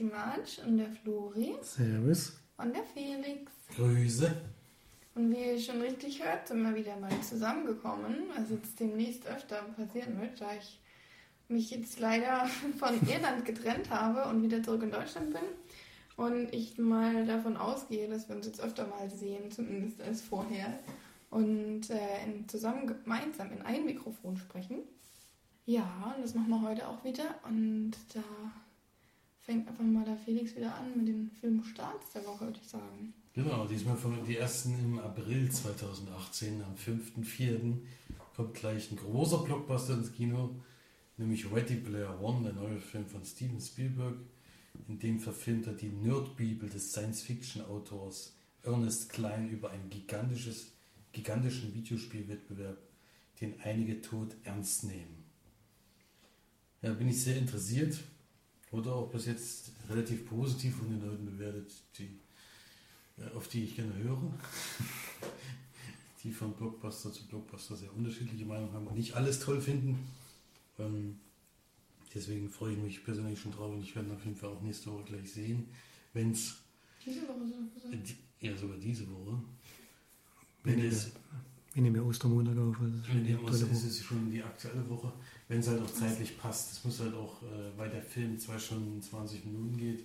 die Marge und der Flori Servus. und der Felix. Grüße. Und wie ihr schon richtig hört, sind wir wieder mal zusammengekommen, was jetzt demnächst öfter passieren wird, da ich mich jetzt leider von Irland getrennt habe und wieder zurück in Deutschland bin. Und ich mal davon ausgehe, dass wir uns jetzt öfter mal sehen, zumindest als vorher. Und äh, in, zusammen gemeinsam in ein Mikrofon sprechen. Ja, und das machen wir heute auch wieder. Und da fängt einfach mal der Felix wieder an mit den Filmstarts der Woche, würde ich sagen. Genau, diesmal von die ersten im April 2018, am 5.4. kommt gleich ein großer Blockbuster ins Kino, nämlich Ready Player One, der neue Film von Steven Spielberg. In dem verfilmt er die Nerdbibel des Science-Fiction-Autors Ernest Klein über einen gigantisches, gigantischen Videospielwettbewerb, den einige tot ernst nehmen. Ja, bin ich sehr interessiert. Wurde auch bis jetzt relativ positiv von den Leuten bewertet, die äh, auf die ich gerne höre, die von Blockbuster zu Blockbuster sehr unterschiedliche Meinungen haben und nicht alles toll finden. Ähm, deswegen freue ich mich persönlich schon drauf und ich werde ihn auf jeden Fall auch nächste Woche gleich sehen, wenn es, Diese Woche so gesagt. ja sogar diese Woche, wenn nehmen, es, wir nehmen ja Ostermontag auf. Also wenn die ist es schon die aktuelle Woche, wenn es halt auch zeitlich passt. Es muss halt auch, äh, weil der Film zwei Stunden 20 Minuten geht,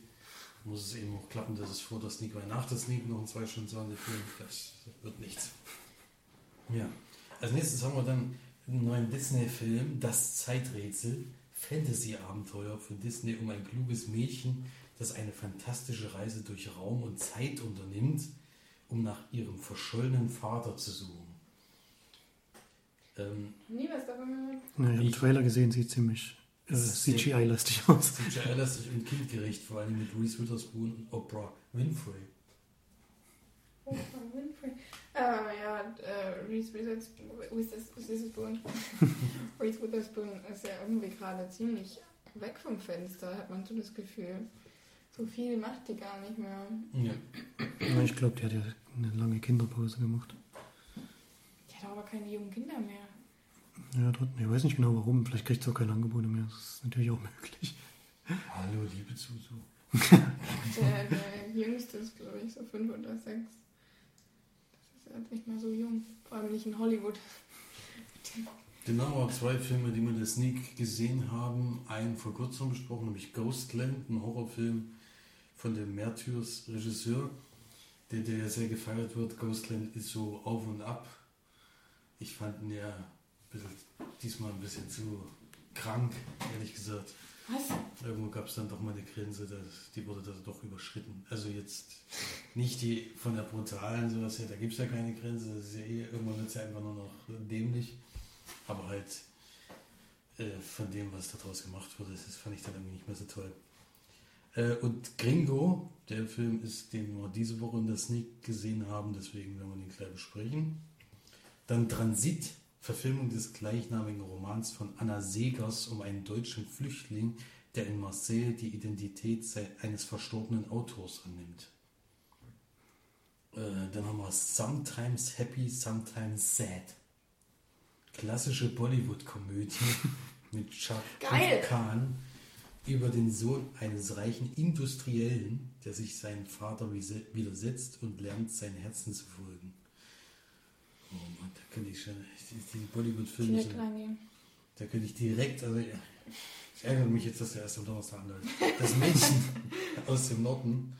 muss es eben auch klappen, dass es vor der Sneak, weil nach der Sneak noch ein 2 Stunden 20 Film, das wird nichts. Ja. Als nächstes haben wir dann einen neuen Disney-Film, Das Zeiträtsel, Fantasy-Abenteuer von Disney um ein kluges Mädchen, das eine fantastische Reise durch Raum und Zeit unternimmt, um nach ihrem verschollenen Vater zu suchen. Ähm, Nie was davon gehört. Ja, ich habe den Ich- Trailer gesehen, sieht ziemlich äh, sehr- CGI-lastig aus. Ziemlich lastig und kindgerecht, vor allem mit Reese Witherspoon und Oprah Winfrey. Oprah Winfrey. Ah, ja, äh, Reese Witherspoon, Witherspoon. Reese Witherspoon ist ja irgendwie gerade ziemlich weg vom Fenster, hat man so das Gefühl. So viel macht die gar nicht mehr. Ja, ich glaube, die hat ja eine lange Kinderpause gemacht. Hat aber keine jungen Kinder mehr. Ja, dort, ich weiß nicht genau warum. Vielleicht kriegt sie auch keine Angebote mehr. Das ist natürlich auch möglich. Hallo, liebe Zuzu. Der, der jüngste ist, glaube ich, so fünf oder sechs. Das ist halt nicht mehr so jung. Vor allem nicht in Hollywood. Dann haben wir auch zwei Filme, die wir in der Sneak gesehen haben. Einen vor kurzem besprochen, nämlich Ghostland, ein Horrorfilm von dem Märtyrs-Regisseur, der, der ja sehr gefeiert wird. Ghostland ist so auf und ab. Ich fand ihn ja ein bisschen, diesmal ein bisschen zu krank, ehrlich gesagt. Was? Irgendwo gab es dann doch mal eine Grenze, das, die wurde da doch überschritten. Also jetzt nicht die von der brutalen sowas her, da gibt es ja keine Grenze, das ist ja eh, irgendwann wird es ja einfach nur noch dämlich. Aber halt äh, von dem, was daraus gemacht wurde, das fand ich dann irgendwie nicht mehr so toll. Äh, und Gringo, der Film ist, den wir diese Woche in der Sneak gesehen haben, deswegen werden wir den gleich besprechen. Dann Transit, Verfilmung des gleichnamigen Romans von Anna Segers um einen deutschen Flüchtling, der in Marseille die Identität eines verstorbenen Autors annimmt. Äh, dann haben wir Sometimes Happy, Sometimes Sad. Klassische Bollywood-Komödie mit Geil. Khan über den Sohn eines reichen Industriellen, der sich seinem Vater widersetzt und lernt, seinen Herzen zu folgen. Oh Mann, da könnte ich schon, die, die Bollywood-Filme Direkt sind, reingehen. da könnte ich direkt, also ich ärgere mich jetzt, dass der erst am Donnerstag anläuft. Das Mädchen aus dem Norden,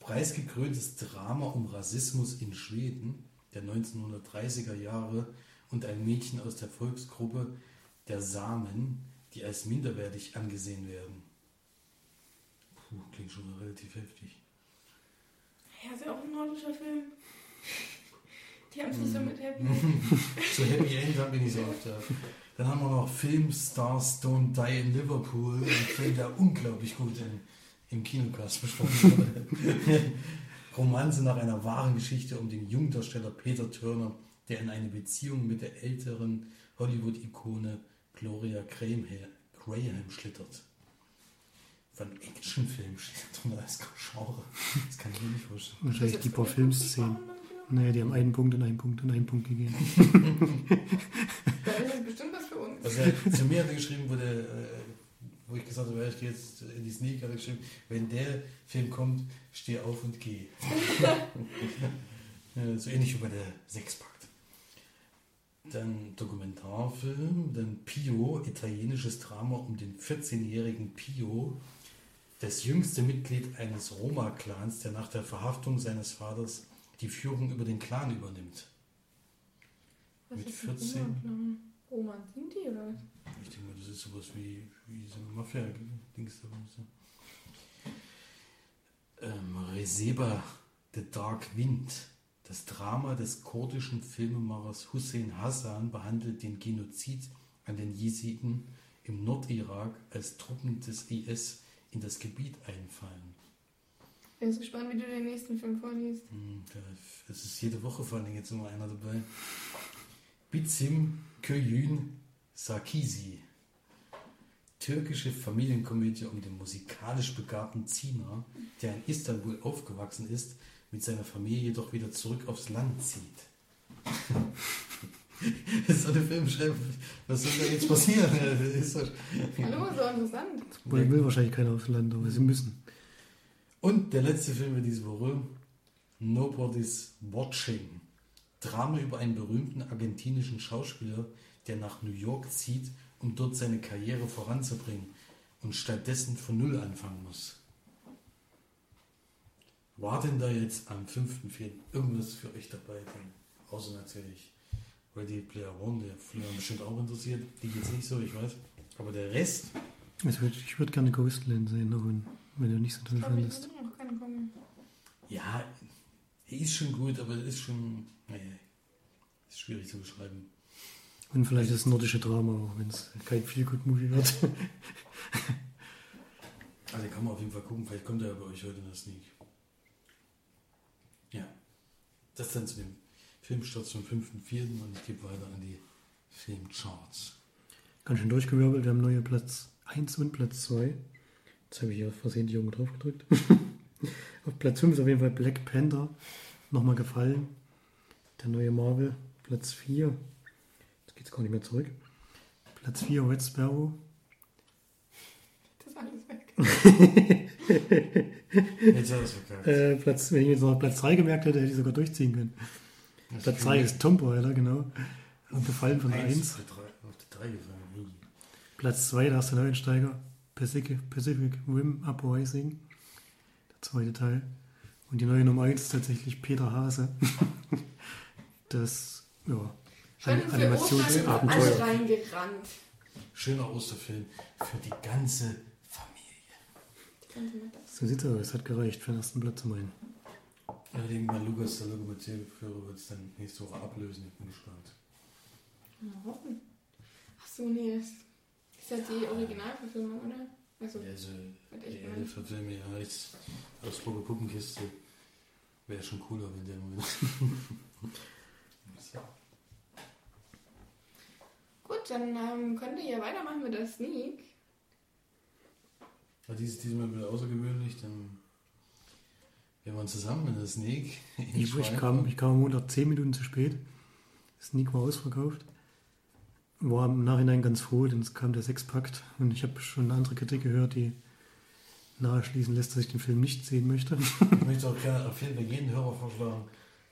preisgekröntes Drama um Rassismus in Schweden der 1930er Jahre und ein Mädchen aus der Volksgruppe der Samen, die als minderwertig angesehen werden. Puh, klingt schon relativ heftig. Ja, ist ja auch ein nordischer Film. Die haben es nicht so mit Happy. So Happy End haben wir nicht so oft. Ja. Dann haben wir noch Filmstars Don't Die in Liverpool, ein Film, der unglaublich gut in, im Kinocast besprochen wurde. Romanze nach einer wahren Geschichte um den Jungdarsteller Peter Turner, der in eine Beziehung mit der älteren Hollywood-Ikone Gloria Graham, Graham schlittert. Von Actionfilm steht drunter als Genre. Das kann ich mir nicht vorstellen. Wahrscheinlich die paar Filmszenen. Naja, die haben einen Punkt und einen Punkt und einen Punkt gegeben. Da ist bestimmt was für uns. Also er, zu mir hat er geschrieben, wurde, äh, wo ich gesagt habe, ich gehe jetzt in die Sneak, habe ich geschrieben, wenn der Film kommt, steh auf und geh. So ähnlich wie bei der Sechspakt. Dann Dokumentarfilm, dann Pio, italienisches Drama um den 14-jährigen Pio, das jüngste Mitglied eines Roma-Clans, der nach der Verhaftung seines Vaters die Führung über den Clan übernimmt. Was Mit ist ein 14? Roma-Clan? Roma sind die oder was? Ich denke mal, das ist sowas wie, wie so eine Mafia-Dings da. Ähm, Reseba, The Dark Wind. Das Drama des kurdischen Filmemachers Hussein Hassan behandelt den Genozid an den Jesiden im Nordirak, als Truppen des IS in das Gebiet einfallen. Ich bin jetzt gespannt, wie du den nächsten Film vorliest. Hm, Es ist jede Woche vor allem jetzt immer einer dabei. Bizim Köyün Sarkisi. Türkische Familienkomödie um den musikalisch begabten Zina, der in Istanbul aufgewachsen ist, mit seiner Familie jedoch wieder zurück aufs Land zieht. Das ist so eine Filmschreibe. Was soll da jetzt passieren? Hallo, so interessant. Wohl will wahrscheinlich keiner aufs Land, aber sie müssen. Und der letzte Film für diese Woche, Nobody's Watching. Drama über einen berühmten argentinischen Schauspieler, der nach New York zieht, um dort seine Karriere voranzubringen und stattdessen von Null anfangen muss. War denn da jetzt am 5.4. irgendwas für euch dabei? Denn außer natürlich Ready Player One, der Florian bestimmt auch interessiert. Die jetzt nicht so, ich weiß. Aber der Rest, Also ich würde gerne Ghostland sehen, aber wenn du nicht so ich findest. Ja, er ist schon gut, aber er ist schon. Nee, ist schwierig zu beschreiben. Und vielleicht das nordische Drama, auch wenn es kein Feel-Good-Movie wird. Also kann man auf jeden Fall gucken, vielleicht kommt er ja bei euch heute in der Sneak. Ja. Das dann zu dem Filmstart zum 5.4. und ich gebe weiter an die Filmcharts. Ganz schön durchgewirbelt. Wir haben neue Platz 1 und Platz 2. Jetzt habe ich hier versehentlich irgendwo drauf gedrückt. auf Platz 5 ist auf jeden Fall Black Panther. Nochmal gefallen. Der neue Marvel. Platz 4. Jetzt geht es gar nicht mehr zurück. Platz 4 Red Sparrow. Das ist alles weg. Jetzt verkackt. Äh, Platz, wenn ich jetzt noch Platz 3 gemerkt hätte, hätte ich sogar durchziehen können. Das Platz 3 ist Tomb Raider, genau. Und gefallen von der 1. Eins, auf die drei- auf die 3 gefallen. Ui. Platz 2, da ist der Neuensteiger. Pacific, Pacific Rim Uprising. Der zweite Teil. Und die neue Nummer 1 ist tatsächlich Peter Hase. das, ja, Schön An- für Ostern alle Animationsabenteuer. reingerannt. Schöner Osterfilm für die ganze Familie. So sieht's aus. Es hat gereicht für den ersten Platz immerhin. Ich denke mal, Lukas, der Lokomotivführer, wird es dann nächste Woche ablösen. Ich bin gespannt. Mal hoffen. Ach so, nee, das ist ja die Originalverfilmung, oder? Also, Ja, also, die verfilme ja jetzt aus Puppenkiste. Wäre schon cooler, wenn der Moment. Gut, dann ähm, könnt ihr ja weitermachen mit der Sneak. War dieses diesmal wieder außergewöhnlich, dann wir waren zusammen in der Sneak. in Ich, ich, kam, ich kam am Montag 10 Minuten zu spät. Sneak war ausverkauft. War im Nachhinein ganz froh, denn es kam der Sechspakt. Und ich habe schon eine andere Kritik gehört, die nahe schließen lässt, dass ich den Film nicht sehen möchte. Ich möchte auch gerne auf jeden Fall jeden Hörer vorschlagen,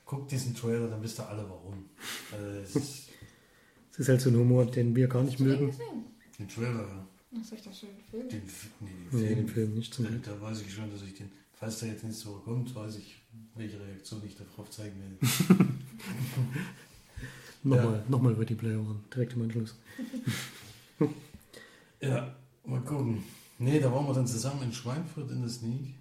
guckt diesen Trailer, dann wisst ihr alle warum. Also, es ist Es ist halt so ein Humor, den wir gar nicht den mögen. den Trailer, Ach, soll ich das schon filmen? den, F- nee, den Nee, Film, den Film nicht zum da, da weiß ich schon, dass ich den, falls der jetzt nicht so kommt, weiß ich, welche Reaktion ich darauf zeigen werde. Nochmal, nochmal Ready Player One, direkt im Anschluss. Ja, mal gucken. Nee, da waren wir dann zusammen in Schweinfurt in der Sneak.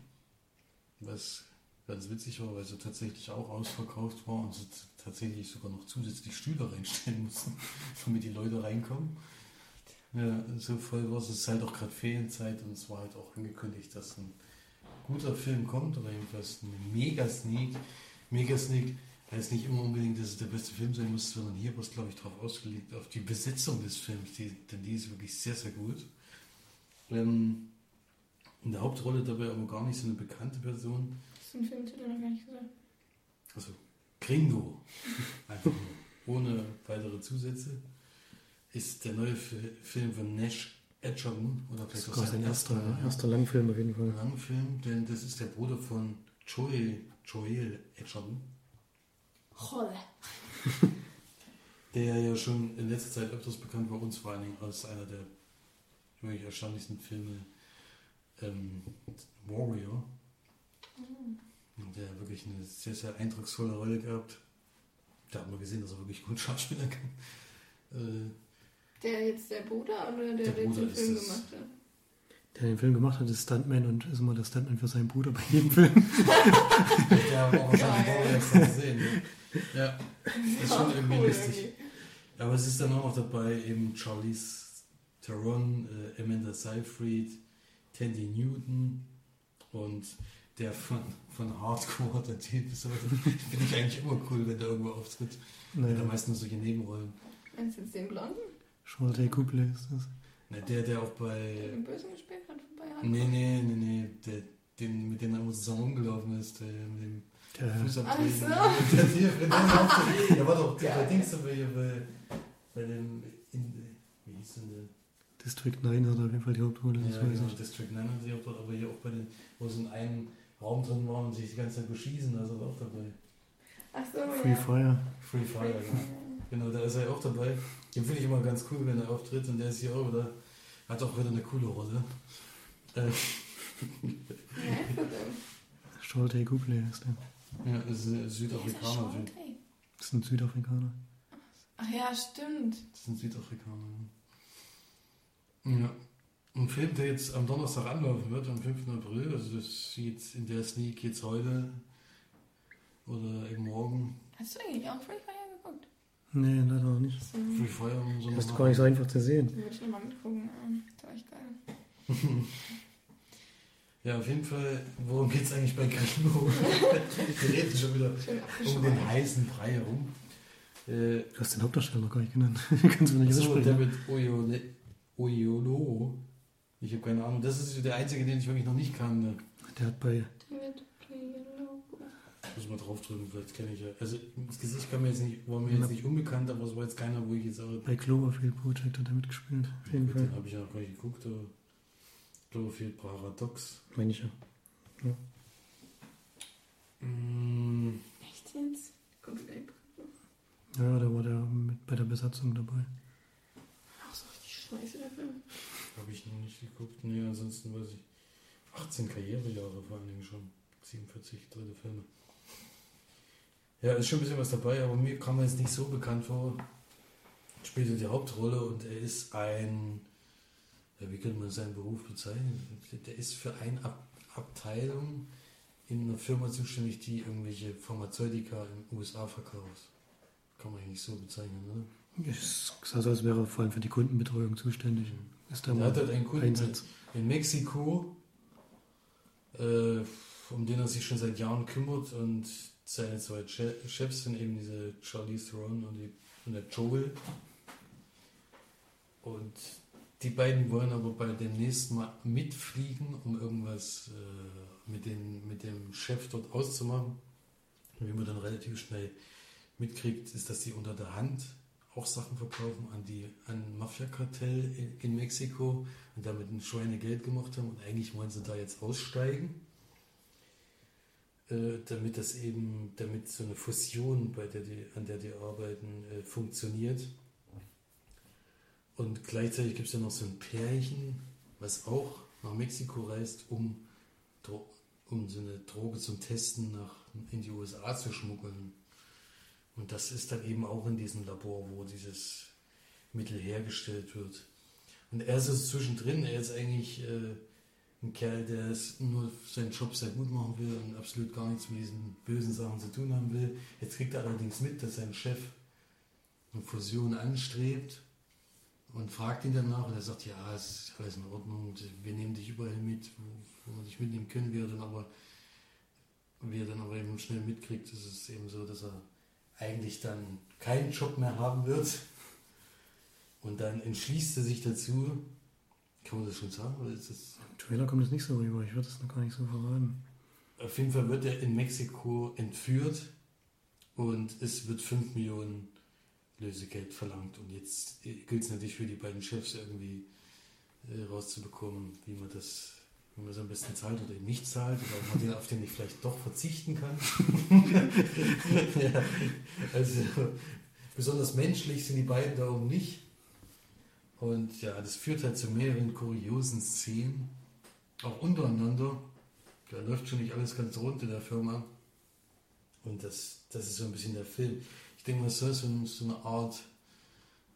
Was ganz witzig war, weil sie tatsächlich auch ausverkauft war und sie tatsächlich sogar noch zusätzlich Stühle reinstellen mussten, damit die Leute reinkommen. Ja, so voll war es. Es ist halt auch gerade Ferienzeit und es war halt auch angekündigt, dass ein guter Film kommt oder jedenfalls eine Mega-Sneak. Mega-Sneak heißt nicht immer unbedingt, dass es der beste Film sein muss, sondern hier war es, glaube ich, darauf ausgelegt, auf die Besetzung des Films, die, denn die ist wirklich sehr, sehr gut. Ähm, in der Hauptrolle dabei aber gar nicht so eine bekannte Person, Hast du den Filmtitel noch gar nicht gesagt? also Gringo, einfach nur, ohne weitere Zusätze, ist der neue Fi- Film von Nash Edgerton oder Das ist auch sein erster, erster, erster Langfilm auf jeden Fall. Langfilm, denn das ist der Bruder von Joel, Joel Edgerton, Rolle. der ja schon in letzter Zeit öfters bekannt war, uns vor allen Dingen als einer der wirklich erstaunlichsten Filme ähm, Warrior. Und der wirklich eine sehr, sehr eindrucksvolle Rolle gehabt. Da hat man gesehen, dass er wirklich gut Schauspieler kann. Äh, Der jetzt der Bruder oder der, Der der, den Film gemacht hat? Der den Film gemacht hat, ist Stuntman und ist immer der Stuntman für seinen Bruder bei jedem Film. der war wahrscheinlich Geil. Warrior extra zu sehen. Ne? Ja, ist schon Ja, irgendwie cool lustig. irgendwie. Aber es ist dann auch noch dabei eben Charlize Theron, äh, Amanda Seyfried, Tandy Newton und der von, von Hardcore, der Typ ist aber, finde ich eigentlich immer cool, wenn der irgendwo auftritt. Der Naja, am meisten nur solche Nebenrollen. Meinst du jetzt den Blonden? Charlotte Couple ist das. Ne, der, der auch Der bei. den Bösen gespielt hat bei Hardcore? Nee, nee, nee, nee, der, den, mit dem er zusammen rumgelaufen ist, der mit dem Der, Fußabdrehen. Ach so. Der, Typ, der, der, der war doch der bei Dings dabei, bei, bei dem. In, wie hieß denn der? District 9 hat auf jeden Fall die Hauptrolle, Ja, weiß genau. District 9 hat sie auch dort, aber hier auch bei den, wo sie in einem Raum drin waren und sich die ganze Zeit beschießen, da ist er auch dabei. Ach so, Free ja. Fire. Free Fire, genau. Genau, da ist er auch dabei. Den finde ich immer ganz cool, wenn er auftritt und der ist hier auch wieder, hat auch wieder eine coole Rolle. Äh, Ja, ist das denn? Charlotte Couple ist der. ja, ist ein Südafrikaner. das? Das ist ein Südafrikaner. Ach ja, stimmt. Das ist ein Südafrikaner. Ja. Ja. Ein Film, der jetzt am Donnerstag anlaufen wird, am 5. April, also das sieht in der Sneak jetzt heute oder eben morgen. Hast du eigentlich auch Free Fire? Nee, leider auch nicht. So, Free Fire und so. Das ist noch gar nicht so einfach zu sehen. würde ich nochmal mitgucken. Ja, das war echt geil. Ja, auf jeden Fall, worum geht es eigentlich bei Gringo? Wir reden schon wieder um den heißen Brei herum. Äh, Du hast den Hauptdarsteller noch gar nicht genannt. Kannst du nicht so, aussprechen. David Oyole, Oyolo. Ich habe keine Ahnung. Das ist der einzige, den ich wirklich noch nicht kannte. Der hat bei David Oyelowo. Muss mal draufdrücken, vielleicht kenne ich ja. Also das Gesicht kam mir jetzt nicht, war mir jetzt nicht unbekannt, aber es war jetzt keiner, wo ich jetzt auch. Bei Cloverfield Project hat er mitgespielt. Auf jeden Fall. den habe ich ja noch gar nicht geguckt, aber Cloverfield Paradox. Meine ich ja. Mm, Echt jetzt? Echt? Ja, da war der mit bei der Besatzung dabei. Ach so, richtig scheiße, der Film. habe ich noch nicht geguckt. Nee, ansonsten weiß ich. 18 Karrierejahre vor allen Dingen schon. 47 dritte Filme. Ja, ist schon ein bisschen was dabei, aber mir kam er jetzt nicht so bekannt vor. Spielte die Hauptrolle und er ist ein, ja, wie könnte man seinen Beruf bezeichnen? Der ist für eine Ab Abteilung in einer Firma zuständig, die irgendwelche Pharmazeutika in den USA verkauft. Kann man eigentlich so bezeichnen, oder? Es sah so, als wäre er vor allem für die Kundenbetreuung zuständig. Ist da Er hat halt einen Kunden Einsatz. in Mexiko, äh, um den er sich schon seit Jahren kümmert und seine zwei Che- Chefs sind eben diese Charlize Theron und, die, und der Joel. Und die beiden wollen aber bei dem nächsten Mal mitfliegen, um irgendwas äh, mit, den, mit dem Chef dort auszumachen. Und wie man dann relativ schnell mitkriegt, ist, dass die unter der Hand auch Sachen verkaufen an die an Mafia-Kartell in, in Mexiko und damit ein Schweinegeld gemacht haben und eigentlich wollen sie da jetzt aussteigen, äh, damit das eben, damit so eine Fusion, bei der die, an der die arbeiten, äh, funktioniert. Und gleichzeitig gibt es ja noch so ein Pärchen, was auch nach Mexiko reist, um, Dro- um so eine Droge zum Testen nach, in die USA zu schmuggeln. Und das ist dann eben auch in diesem Labor, wo dieses Mittel hergestellt wird. Und er ist es zwischendrin, er ist eigentlich äh, ein Kerl, der es nur seinen Job sehr gut machen will und absolut gar nichts mit diesen bösen Sachen zu tun haben will. Jetzt kriegt er allerdings mit, dass sein Chef eine Fusion anstrebt und fragt ihn danach und er sagt, ja, es ist alles in Ordnung, wir nehmen dich überall mit, wo, wo wir dich mitnehmen können, wie dann aber, wie er dann aber eben schnell mitkriegt, ist es eben so, dass er eigentlich dann keinen Job mehr haben wird. Und dann entschließt er sich dazu, kann man das schon sagen, oder ist das Im Trailer kommt es nicht so rüber. Ich würde es noch gar nicht so verraten. Auf jeden Fall wird er in Mexiko entführt und es wird 5 Millionen Lösegeld verlangt. Und jetzt gilt es natürlich für die beiden Chefs irgendwie äh, rauszubekommen, wie man das, wie man es am besten zahlt oder eben nicht zahlt, oder man den, auf den ich vielleicht doch verzichten kann. ja, also besonders menschlich sind die beiden da oben nicht. Und ja, das führt halt zu mehreren kuriosen Szenen, auch untereinander. Da läuft schon nicht alles ganz rund in der Firma. Und das, das ist so ein bisschen der Film. Ich denke mal, so, so, so eine Art,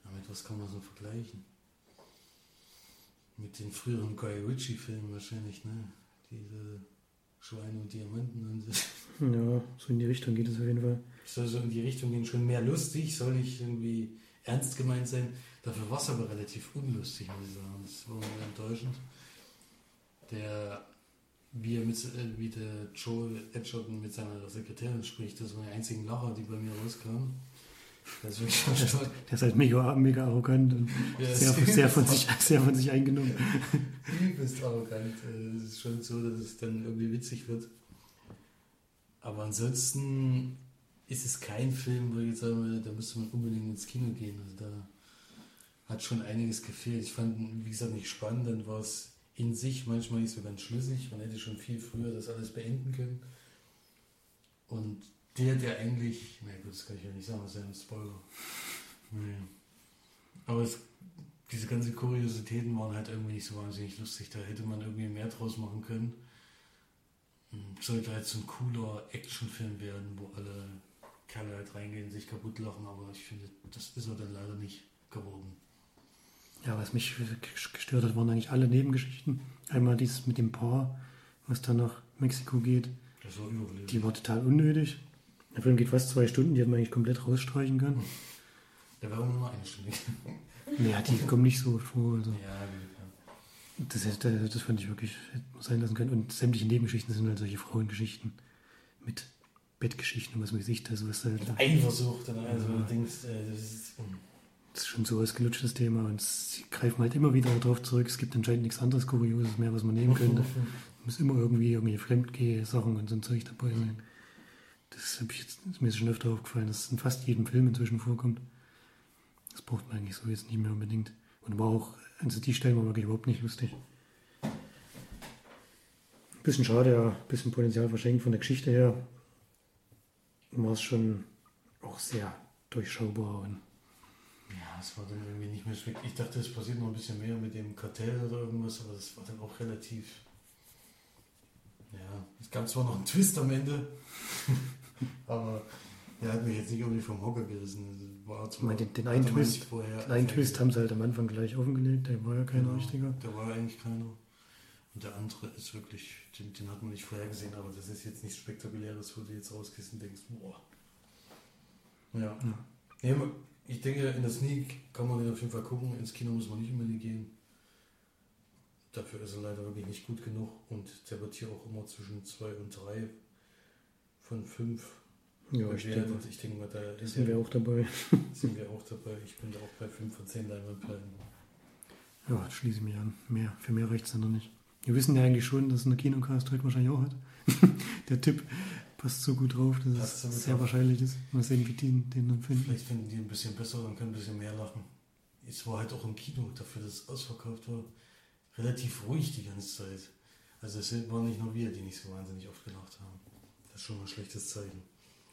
ja, mit was kann man so vergleichen? Mit den früheren Guy Ritchie-Filmen wahrscheinlich, ne? Diese Schweine und Diamanten und so. Ja, so in die Richtung geht es auf jeden Fall. Soll so in die Richtung gehen, schon mehr lustig, soll nicht irgendwie ernst gemeint sein. Dafür war es aber relativ unlustig, muss ich sagen. Das war mir enttäuschend. Der, wie, er mit, äh, wie der Joel Edgerton mit seiner Sekretärin spricht, das waren die einzigen Lacher, die bei mir rauskamen. Das ist wirklich Der ist, der ist halt mega, mega arrogant und Ja, sehr, sehr, von sich, sehr von sich eingenommen. übelst arrogant. Es ist schon so, dass es dann irgendwie witzig wird. Aber ansonsten ist es kein Film, wo ich jetzt sagen würde, da müsste man unbedingt ins Kino gehen. Also da hat schon einiges gefehlt. Ich fand wie gesagt, nicht spannend. Dann war es in sich manchmal nicht so ganz schlüssig. Man hätte schon viel früher das alles beenden können. Und der, der eigentlich, na gut, das kann ich ja nicht sagen, das ist ja ein Spoiler. Nee. Aber es diese ganzen Kuriositäten waren halt irgendwie nicht so wahnsinnig lustig. Da hätte man irgendwie mehr draus machen können. Hm, Sollte halt so ein cooler Actionfilm werden, wo alle Kerle halt reingehen, sich kaputt lachen, aber ich finde, das ist er dann leider nicht geworden. Ja, was mich gestört hat, waren eigentlich alle Nebengeschichten. Einmal dieses mit dem Paar, was dann nach Mexiko geht. Das war überlebend. Die war total unnötig. Der Film geht fast zwei Stunden, die hätte man eigentlich komplett rausstreichen können. Der war nur noch eine Stunde. Naja, die kommen nicht so vor. Also. Ja, gut, ja. Das, hätte, das fand ich wirklich hätte man sein lassen können. Und sämtliche Nebengeschichten sind halt solche Frauengeschichten mit Bettgeschichten und was weiß ich. Das, was halt, Eifersucht, dann also Ja. du denkst, äh, das ist. Ist schon so ausgelutschtes Thema und sie greifen halt immer wieder darauf zurück. Es gibt anscheinend nichts anderes Kurioses mehr, was man nehmen könnte. Muss immer irgendwie irgendwelche Fremdgeh-Sachen und so ein Zeug dabei sein. Das, hab ich jetzt, ist mir schon öfter aufgefallen, dass es in fast jedem Film inzwischen vorkommt. Das braucht man eigentlich so jetzt nicht mehr unbedingt. Und war auch, also die Stellen waren wirklich überhaupt nicht lustig. Bisschen schade, ja, bisschen Potenzial verschenkt von der Geschichte her. War es schon auch sehr durchschaubar und Ja, es war dann irgendwie nicht mehr schwer. Ich dachte, es passiert noch ein bisschen mehr mit dem Kartell oder irgendwas, aber das war dann auch relativ. Ja, es gab zwar noch einen Twist am Ende, aber der hat mich jetzt nicht irgendwie vom Hocker gerissen. War Ich zwar, meine, den, einen Twist, vorher den einen Twist haben sie halt am Anfang gleich offengelegt, der war ja keiner Genau, richtiger. Der war eigentlich keiner. Und der andere ist wirklich, den, den hat man nicht vorher gesehen, aber das ist jetzt nichts Spektakuläres, wo du jetzt rausgehst und denkst, boah. Ja. Ja. ja. Ich denke, in der Sneak kann man den auf jeden Fall gucken. Ins Kino muss man nicht unbedingt gehen. Dafür ist er leider wirklich nicht gut genug und der wird hier auch immer zwischen 2 und 3 von 5 Ja, ich denke. Ich denke mal, da sind wir auch dabei. sind wir auch dabei. Ich bin da auch bei 5 von 10 Leinwandperlen. Ja, das schließe ich mich an. Mehr, für mehr reicht es dann noch nicht. Wir wissen ja eigentlich schon, dass eine Kinocast heute wahrscheinlich auch hat. der Tipp passt so gut drauf, dass Passt es sehr drauf. wahrscheinlich ist. Mal sehen, wie die den dann finden. Vielleicht finden die ein bisschen besser und können ein bisschen mehr lachen. Es war halt auch im Kino, dafür, dass es ausverkauft war, relativ ruhig die ganze Zeit. Also es waren nicht nur wir, die nicht so wahnsinnig oft gelacht haben. Das ist schon mal ein schlechtes Zeichen.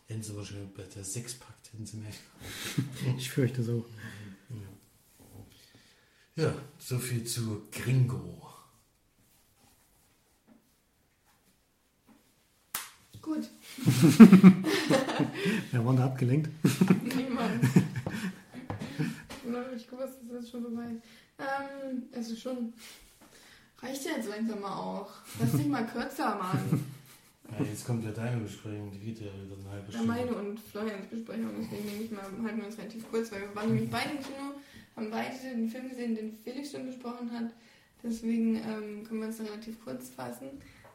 Hätten sie wahrscheinlich bei der Sechspakt, hätten sie mehr. Ich fürchte so. Ja. ja, so viel zu Gringo. Gut, Wer war da abgelenkt? niemand. Nur ich gewusst, dass das schon vorbei ist. Ähm, ist schon. Reicht ja jetzt langsam mal auch. Lass dich mal kürzer, Mann. Ja, jetzt kommt ja deine Besprechung, die geht ja wieder eine halbe Ja, Stunde. meine und Florians Besprechung, deswegen denke ich mal, halten wir uns relativ kurz, weil wir waren nämlich beide im Kino, haben beide den Film gesehen, den Felix schon besprochen hat. Deswegen ähm, können wir uns relativ kurz fassen.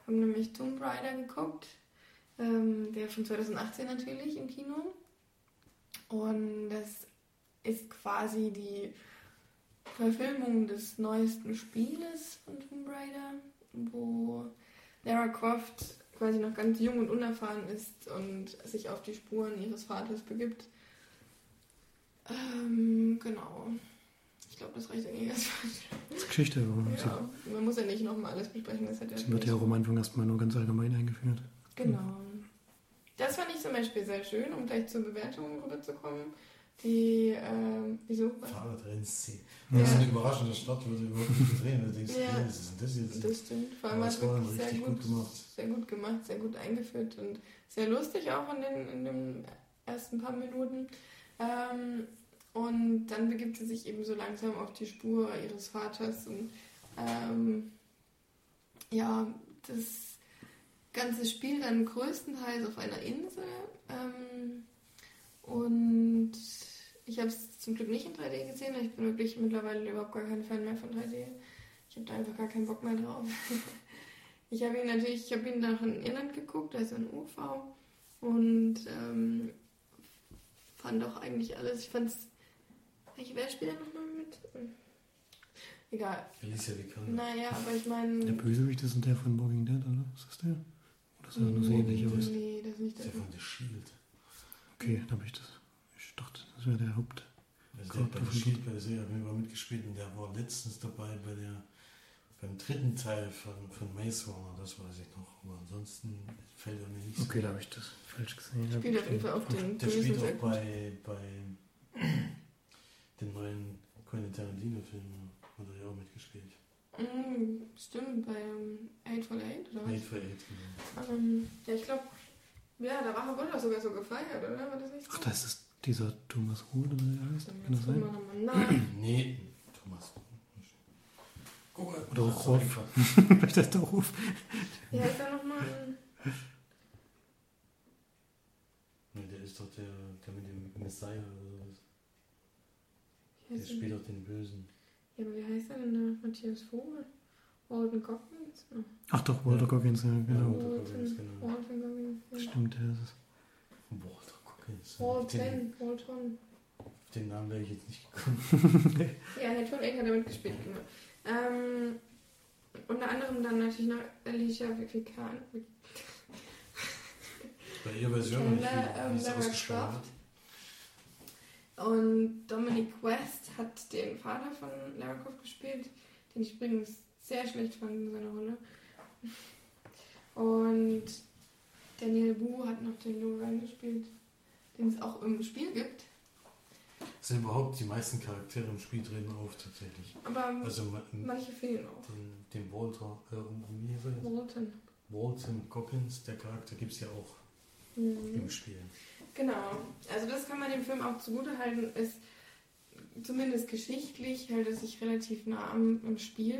Haben nämlich Tomb Raider geguckt, ähm, der von 2018 natürlich im Kino. Und das ist quasi die Verfilmung des neuesten Spieles von Tomb Raider, wo Lara Croft quasi noch ganz jung und unerfahren ist und sich auf die Spuren ihres Vaters begibt. Ähm, genau. Ich glaube, das reicht eigentlich erst. Das ist Geschichte, Ja, man muss ja nicht nochmal alles besprechen. Das hat ja sie wird ja auch am Anfang erstmal nur ganz allgemein eingeführt. Genau. Das fand ich zum Beispiel sehr schön, um gleich zur Bewertung rüberzukommen. Die, ähm, wieso? Fahrradrennszene. Ja. Das ist eine überraschende Stadt, wo du überhaupt nicht gedreht Du denkst, Ja. ja. was ist denn das jetzt? Das stimmt. Vor allem war es wirklich sehr gut, gut gemacht. sehr gut gemacht, sehr gut eingeführt und sehr lustig auch in den, in den ersten paar Minuten. Ähm, und dann begibt sie sich eben so langsam auf die Spur ihres Vaters und ähm, ja, das Ganze spielt dann größtenteils auf einer Insel ähm, und ich habe es zum Glück nicht in 3D gesehen. Ich bin wirklich mittlerweile überhaupt gar kein Fan mehr von 3D. Ich habe da einfach gar keinen Bock mehr drauf. Ich habe ihn natürlich, ich habe ihn nach in Irland geguckt, also in UV und ähm, fand auch eigentlich alles. Ich fand es. Wer spielt da nochmal mit? Egal. Alicia Vikander. Naja, aber ich meine. Der Bösewicht ist der von Walking Dead, oder? Ist das der? Sah nur so ähnlich aus? Nee, das ist nicht Das der. ist ja von The Shield. Okay, da habe ich das. Ich dachte, das wäre der Haupt. Also der hat bei The Shield, bei der Serie, immer mitgespielt und der war letztens dabei bei der, beim dritten Teil von, von Maze Runner, das weiß ich noch. Aber ansonsten fällt er mir nicht so Okay, da habe ich das falsch gesehen. Spielt auf jeden Fall auf den Der spielt auch bei, bei den neuen Quentin Tarantino-Filmen, hat er ja auch mitgespielt. Mm, stimmt, bei ähm, Eightful Eight oder was? Made for Eight, genau. Ähm, ja, ich glaube, ja, da war wurde er sogar so gefeiert, oder? War das nicht so? Ach, das ist dieser Thomas Roth, oder wie er heißt? Kann das sein? Nee, Thomas. Guck mal. Oder das einfach- Vielleicht heißt der Ruf. Wie heißt er nochmal? Nee, der ist doch der, der mit dem Messiah oder sowas. Der er? spielt doch den Bösen. Ja, aber wie heißt er denn da? Matthias Vogel? Walton Goggins? Oh. Ach doch, Walter Ja. Goggins, ja, genau. Walter Goggins, genau. Walton Goggins. Ja. Stimmt, der ist es. Walter Goggins. Walton, Walton. auf den Namen wäre ich jetzt nicht gekommen. Ja, Hateful Eight hat er mitgespielt, genau. Ähm, unter anderem dann natürlich noch Alicia Vikander. Bei ihrer Version nicht Lara, viel, ähm, nichts Lara ausgesprochen. Croft. Und Dominic West hat den Vater von Lara Croft gespielt, den ich übrigens sehr schlecht fand in seiner Rolle. Und Daniel Wu hat noch den Logan gespielt, den es auch im Spiel gibt. Es sind überhaupt die meisten Charaktere im Spiel treten auf tatsächlich. Aber Also ma- manche fehlen auch. den, den Walter, äh, wie er jetzt? Walton. Walton Goggins, der Charakter gibt es ja auch Mhm. im Spiel. Genau. Also das kann man dem Film auch zugute halten, ist zumindest geschichtlich hält es sich relativ nah am, am Spiel.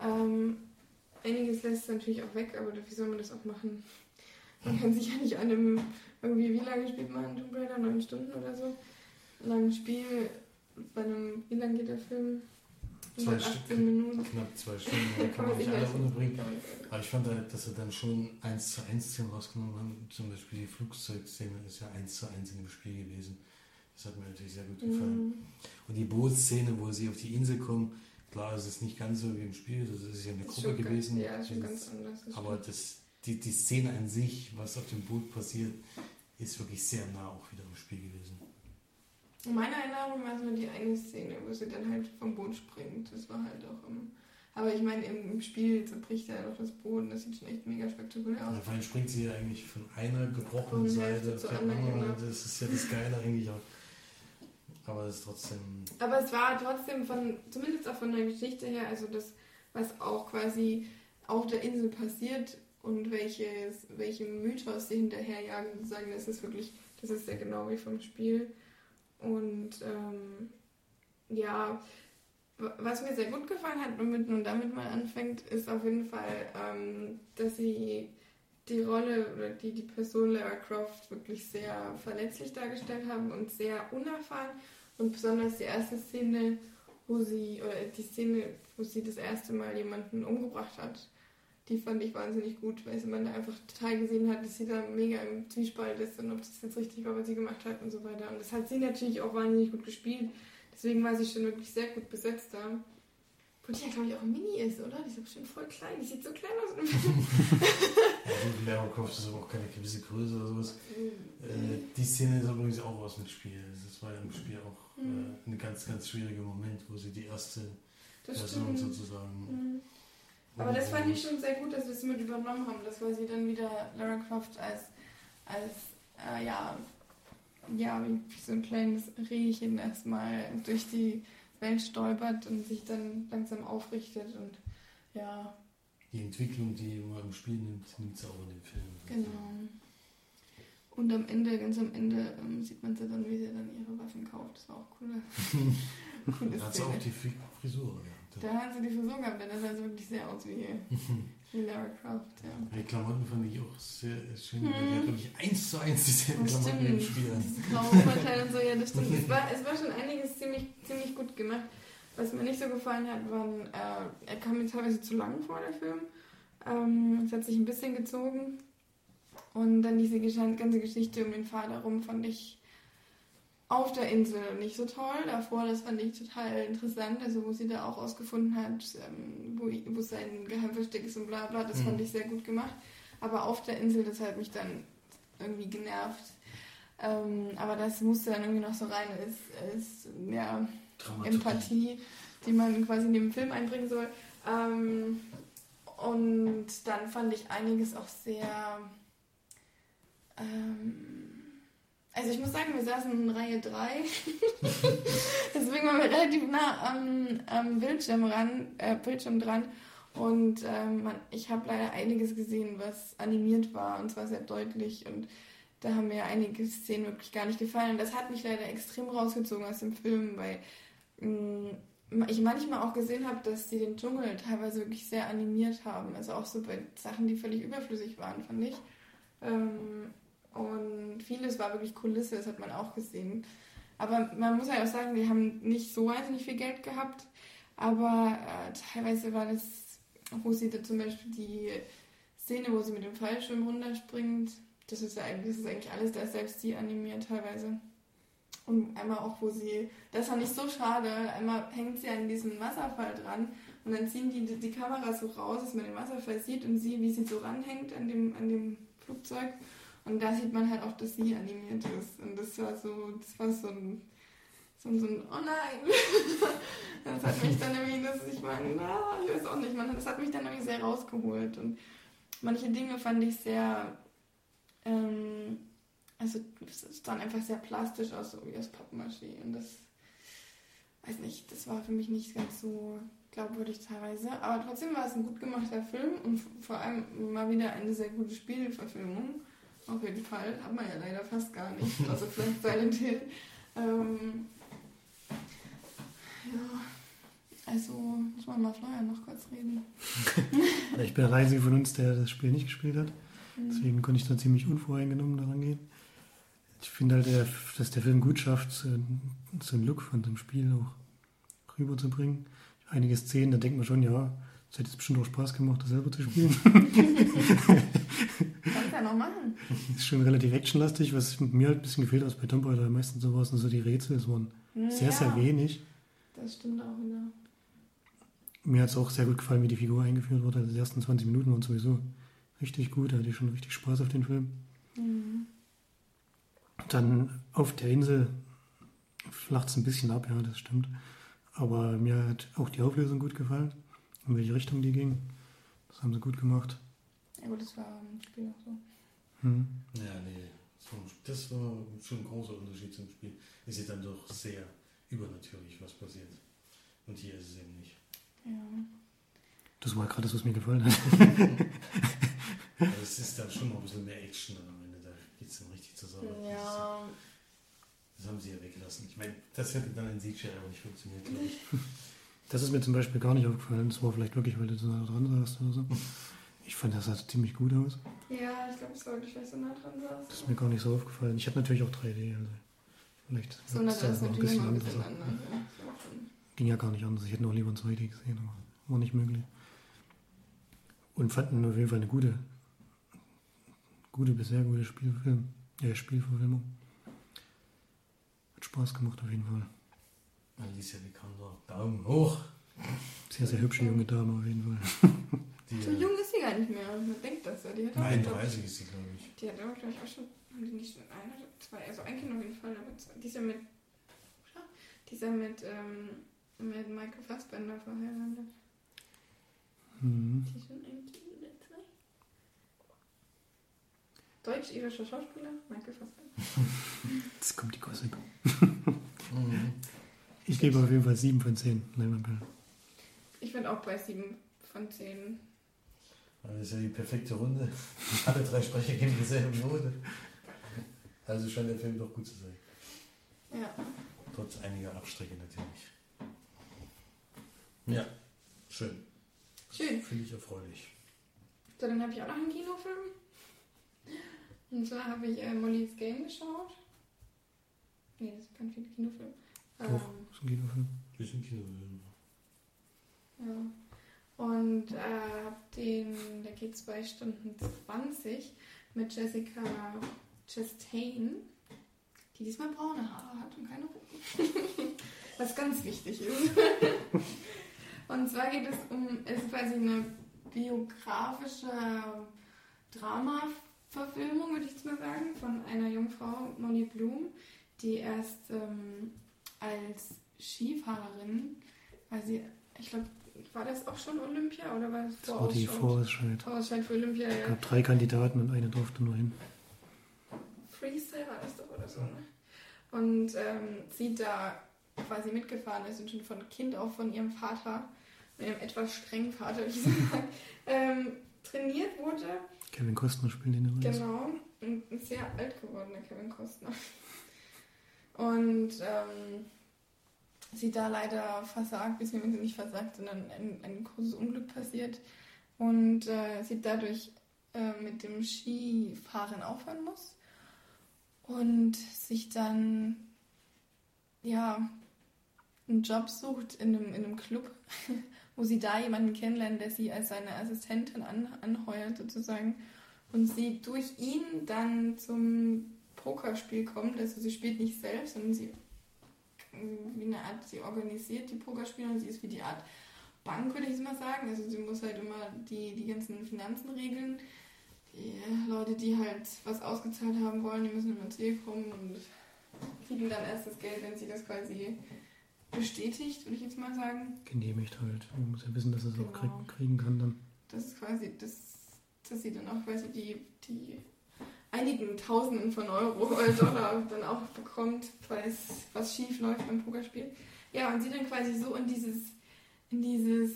Ähm, einiges lässt natürlich auch weg, aber wie soll man das auch machen? Man kann sich ja nicht an einem, irgendwie, wie lange spielt man Tomb Raider? Neun Stunden oder so? Langen Spiel, bei einem, wie lange geht der Film? Zwei 118 Stück. Minuten. Knapp zwei Stunden, da kann man nicht alle unterbringen. Aber ich fand halt, dass sie dann schon 1 zu 1 Szenen rausgenommen haben. Zum Beispiel die Flugzeugszene ist ja 1 zu 1 in dem Spiel gewesen. Das hat mir natürlich sehr gut gefallen. Mhm. Und die Bootsszene, wo sie auf die Insel kommen, klar, es ist nicht ganz so wie im Spiel, das ist ja eine ist Gruppe schon ganz- gewesen. Ja, ist schon ganz anders. das aber das, die, die Szene an sich, was auf dem Boot passiert, ist wirklich sehr nah auch wieder im Spiel gewesen. In meiner Erinnerung war es nur die eine Szene, wo sie dann halt vom Boot springt. Das war halt auch im. Aber ich meine, im, Spiel zerbricht er doch das Boot und das sieht schon echt mega spektakulär aus. Und vor allem springt sie ja eigentlich von einer gebrochenen Von Seite zur anderen, andere. genau. Das ist ja das Geile eigentlich auch. Aber es ist trotzdem. Aber es war trotzdem von, zumindest auch von der Geschichte her, also das, was auch quasi auf der Insel passiert und welches, welchem Mythos sie hinterherjagen, sozusagen, das ist wirklich, das ist sehr genau wie vom Spiel. Und ähm, ja, was mir sehr gut gefallen hat, womit man damit mal anfängt, ist auf jeden Fall, ähm, dass sie die Rolle oder die, die Person Lara Croft wirklich sehr verletzlich dargestellt haben und sehr unerfahren. Und besonders die erste Szene, wo sie, oder die Szene, wo sie das erste Mal jemanden umgebracht hat, die fand ich wahnsinnig gut, weil man da einfach total gesehen hat, dass sie da mega im Zwiespalt ist und ob das jetzt richtig war, was sie gemacht hat und so weiter. Und das hat sie natürlich auch wahnsinnig gut gespielt. Deswegen war sie schon wirklich sehr gut besetzt da. Wo die ja, glaube ich, auch Mini ist, oder? Die ist doch bestimmt voll klein. Die sieht so klein aus. Ja, Croft ist aber auch keine gewisse Größe oder sowas. Äh, die Szene ist übrigens auch aus dem Spiel. Das war ja im Spiel auch Mhm. äh, ein ganz, ganz schwieriger Moment, wo sie die erste das stimmt. sozusagen. Mhm. Aber das fand ich schon sehr gut, dass wir es mit übernommen haben, dass wir sie dann wieder Lara Croft als, als äh, ja, ja, wie so ein kleines Rehchen erstmal durch die Welt stolpert und sich dann langsam aufrichtet und ja, Die Entwicklung, die man im Spiel nimmt, nimmt sie auch in dem Film. genau. Und am Ende, ganz am Ende, ähm, sieht man sie dann, wie sie dann ihre Waffen kauft. Das war auch cool. coole Da hat sie auch die Frisur gehabt. Da hat sie die Frisur gehabt, denn das sah also wirklich sehr aus wie, wie Lara Croft, ja. Die Klamotten fand ich auch sehr schön. Mhm. Die hat wirklich eins zu eins dieselben Das Klamotten im stimmt. Spiel an. Diese graue Oberteil und so, ja, das stimmt. Es war, es war schon einiges ziemlich, ziemlich gut gemacht. Was mir nicht so gefallen hat, waren, äh, er kam mir teilweise zu lang vor, der Film. Ähm, es hat sich ein bisschen gezogen. Und dann diese ganze Geschichte um den Vater rum fand ich auf der Insel nicht so toll. Davor, das fand ich total interessant. Also, wo sie da auch ausgefunden hat, ähm, wo, wo sein Geheimversteck ist und bla bla, das Mhm. fand ich sehr gut gemacht. Aber auf der Insel, das hat mich dann irgendwie genervt. Ähm, aber das musste dann irgendwie noch so rein. Ist, ist ja, Dramaturgie. Empathie, die man quasi in den Film einbringen soll. Ähm, und dann fand ich einiges auch sehr. Ähm, also ich muss sagen, wir saßen in Reihe 3. Deswegen waren wir relativ nah am, am Bildschirm, ran, äh, Bildschirm dran. Und ähm, man, ich habe leider einiges gesehen, was animiert war und zwar sehr deutlich. Und da haben mir einige Szenen wirklich gar nicht gefallen. Und das hat mich leider extrem rausgezogen aus dem Film, weil mh, ich manchmal auch gesehen habe, dass sie den Dschungel teilweise wirklich sehr animiert haben. Also auch so bei Sachen, die völlig überflüssig waren, fand ich. Ähm, vieles war wirklich Kulisse, das hat man auch gesehen. Aber man muss ja auch sagen, die haben nicht so wahnsinnig viel Geld gehabt. Aber äh, teilweise war das, wo sie da zum Beispiel die Szene, wo sie mit dem Fallschirm runterspringt, das ist ja eigentlich, das ist eigentlich alles, da selbst die animiert teilweise. Und einmal auch, wo sie, das fand ich so schade, einmal hängt sie an diesem Wasserfall dran und dann ziehen die die Kamera so raus, dass man den Wasserfall sieht und sie, wie sie so ranhängt an dem, an dem Flugzeug. Und da sieht man halt auch, dass sie animiert ist. Und das war so, das war so ein, so ein, so ein oh nein. das hat mich dann irgendwie, das, ich meine, na, ich weiß auch nicht, man, das hat mich dann irgendwie sehr rausgeholt. Und manche Dinge fand ich sehr, ähm, also es sah einfach sehr plastisch aus, so wie aus Pappmaché. Und das, weiß nicht, das war für mich nicht ganz so glaubwürdig teilweise. Aber trotzdem war es ein gut gemachter Film und vor allem mal wieder eine sehr gute Spielverfilmung. Auf jeden Fall. Hat man ja leider fast gar nicht. Also vielleicht Silent Hill. Ähm, ja, also muss man mal Florian noch kurz reden. Ich bin der Einzige von uns, der das Spiel nicht gespielt hat. Mhm. Deswegen konnte ich da ziemlich unvoreingenommen daran gehen. Ich finde halt, der, dass der Film gut schafft, so, so einen Look von dem Spiel auch rüberzubringen. Einige Szenen, da denkt man schon, ja, es hätte jetzt bestimmt auch Spaß gemacht, das selber zu spielen. Ja noch machen. ist schon relativ actionlastig, was mir halt ein bisschen gefehlt hat bei Tomb Raider. Meistens so was und so die Rätsel, es waren sehr, ja, sehr wenig. Das stimmt auch wieder. Mir hat es auch sehr gut gefallen, wie die Figur eingeführt wurde. Also die ersten 20 Minuten waren sowieso richtig gut, da hatte ich schon richtig Spaß auf den Film. Mhm. Dann auf der Insel flacht es ein bisschen ab, ja, das stimmt. Aber mir hat auch die Auflösung gut gefallen, in welche Richtung die ging. Das haben sie gut gemacht. Gut, das war im Spiel auch so. Hm. Ja, nee. Das war schon ein großer Unterschied zum Spiel. Es ist dann doch sehr übernatürlich, was passiert. Und hier ist es eben nicht. Ja. Das war gerade das, was mir gefallen hat. Es ist dann schon noch ein bisschen mehr Action dann am Ende. Da geht es dann richtig zur Sache. Ja, Das, das haben sie ja weggelassen. Ich meine, das hätte dann in Siege aber nicht funktioniert, glaube ich. Das ist mir zum Beispiel gar nicht aufgefallen. Das war vielleicht wirklich, weil du so nah dran saßt oder so. Ich fand, das sah ziemlich gut aus. ja, ich glaube, es war weil ich so nah dran saß. Das ist mir gar nicht so aufgefallen. Ich hatte natürlich auch 3D. Also vielleicht So nah dran ist natürlich ein anders. bisschen anders. Ja, ist auch schon- Ging ja gar nicht anders. Ich hätte noch lieber ein 2D gesehen, aber war nicht möglich. Und fanden auf jeden Fall eine gute, gute bis sehr gute Spielfilm, ja, Spielverfilmung. Hat Spaß gemacht auf jeden Fall. Alicia Vikander, Daumen hoch. Sehr, sehr hübsche junge Dame auf jeden Fall. Die, So jung ist sie gar nicht mehr. Man denkt das ja. Die hat glaub 31 ist sie, glaube ich. Die hat aber, glaube ich, auch schon. Haben die nicht schon ein oder zwei? Also ein Kind auf jeden Fall, aber zwei. Die ist ja mit. Ja, Die ist ja mit, ähm, mit Michael Fassbender verheiratet. Mhm. Die schon ein Kind oder zwei? Deutsch-irischer Schauspieler, Michael Fassbender. Jetzt kommt die Gossip. Mhm. Ich gebe auf jeden Fall 7 von 10 Leinwandperlen. Ich bin auch bei 7 von 10. Das ist ja die perfekte Runde. Alle drei Sprecher geben dieselbe Note. Also scheint der Film doch gut zu sein. Ja. Trotz einiger Abstriche natürlich. Ja, schön. Schön. Finde ich erfreulich. So, dann habe ich auch noch einen Kinofilm. Und zwar habe ich äh, Molly's Game geschaut. Nee, das ist kein Kinofilm. Doch. Ähm, Das ist ein Kinofilm. Bisschen Kinofilm. Ja. Und äh, hab den, der geht 2 Stunden 20 mit Jessica Chastain, die diesmal braune Haare hat und keine roten. Was ganz wichtig ist. und zwar geht es um, es ist quasi eine biografische Drama-Verfilmung, würde ich jetzt mal sagen, von einer Jungfrau, Molly Bloom, die erst ähm, als Skifahrerin, weil sie, ich glaube, war das auch schon Olympia oder war das Das war die? Vorausscheid. Vorausscheid für Olympia, Es ja. gab drei Kandidaten und eine durfte nur hin. Freestyle war das doch oder so, ne? Und ähm, sie da quasi mitgefahren ist und schon von Kind auf von ihrem Vater, einem etwas strengen Vater, würde ich sagen, ähm, trainiert wurde. Kevin Costner spielt den übrigens. Genau. Ein ein sehr alt gewordener Kevin Costner. Und ähm, sie da leider versagt, beziehungsweise nicht versagt, sondern ein, ein großes Unglück passiert. Und äh, sie dadurch äh, mit dem Skifahren aufhören muss. Und sich dann, ja, einen Job sucht in einem, in einem Club, wo sie da jemanden kennenlernt, der sie als seine Assistentin an, anheuert sozusagen. Und sie durch ihn dann zum Pokerspiel kommt. Also sie spielt nicht selbst, sondern sie wie eine Art, sie organisiert die Pokerspiele und sie ist wie die Art Bank, würde ich jetzt mal sagen. Also sie muss halt immer die, die ganzen Finanzen regeln. Die Leute, die halt was ausgezahlt haben wollen, die müssen immer zu ihr kommen und kriegen dann erst das Geld, wenn sie das quasi bestätigt, würde ich jetzt mal sagen. Genehmigt halt. Man muss ja wissen, dass es auch krieg, Genau. kriegen kann dann. Das ist quasi, das, dass sie dann auch quasi die, die einigen Tausenden von Euro oder Dollar dann auch bekommt, es was schief läuft beim Pokerspiel. Ja, und sie dann quasi so in dieses, in dieses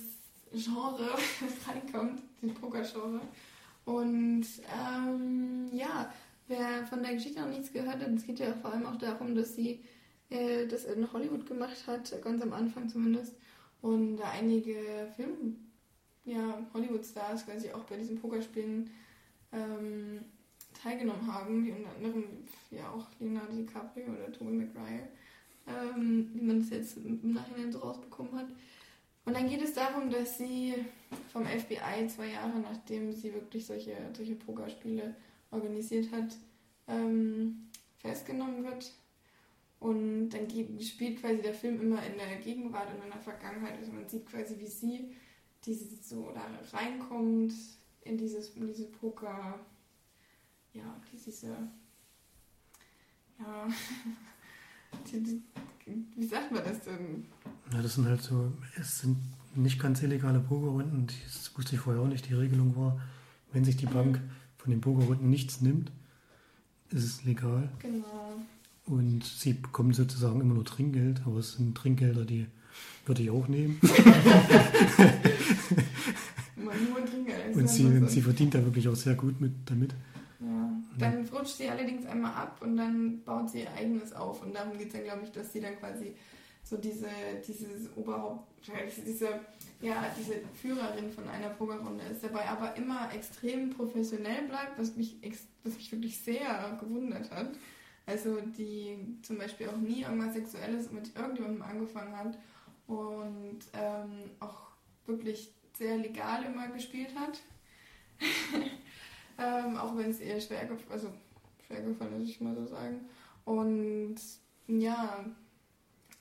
Genre reinkommt, den Pokergenre. Und ähm, ja, wer von der Geschichte noch nichts gehört hat, es geht ja vor allem auch darum, dass sie äh, das in Hollywood gemacht hat, ganz am Anfang zumindest. Und da einige Film, ja, Hollywood-Stars quasi auch bei diesen Pokerspielen ähm, teilgenommen haben, wie unter anderem ja auch Leonardo DiCaprio oder Tobey Maguire, ähm, wie man das jetzt im Nachhinein so rausbekommen hat. Und dann geht es darum, dass sie vom FBI zwei Jahre nachdem sie wirklich solche, solche Pokerspiele organisiert hat, ähm, festgenommen wird. Und dann spielt quasi der Film immer in der Gegenwart und in der Vergangenheit. Also man sieht quasi, wie sie dieses so da reinkommt in dieses, in diese Poker, ja, diese, ja, die, die, wie sagt man das denn? Ja, das sind halt so, es sind nicht ganz illegale Pokerrunden. Das wusste ich vorher auch nicht. Die Regelung war, wenn sich die Bank von den Pokerrunden nichts nimmt, ist es legal. Genau. Und sie bekommen sozusagen immer nur Trinkgeld, aber es sind Trinkgelder, die würde ich auch nehmen. Immer nur Trinkgeld. Und sie, sie verdient da wirklich auch sehr gut mit damit. Ja. Dann rutscht sie allerdings einmal ab und dann baut sie ihr eigenes auf. Und darum geht es dann, glaube ich, dass sie dann quasi so diese, dieses Oberhaupt, diese, ja, diese Führerin von einer Pokerrunde ist, dabei aber immer extrem professionell bleibt, was mich, was mich wirklich sehr gewundert hat. Also die zum Beispiel auch nie irgendwas Sexuelles mit irgendjemandem angefangen hat und ähm, auch wirklich sehr legal immer gespielt hat. ähm, auch wenn es eher schwer, gef also schwer gefallen ist, ich mal so sagen. Und ja,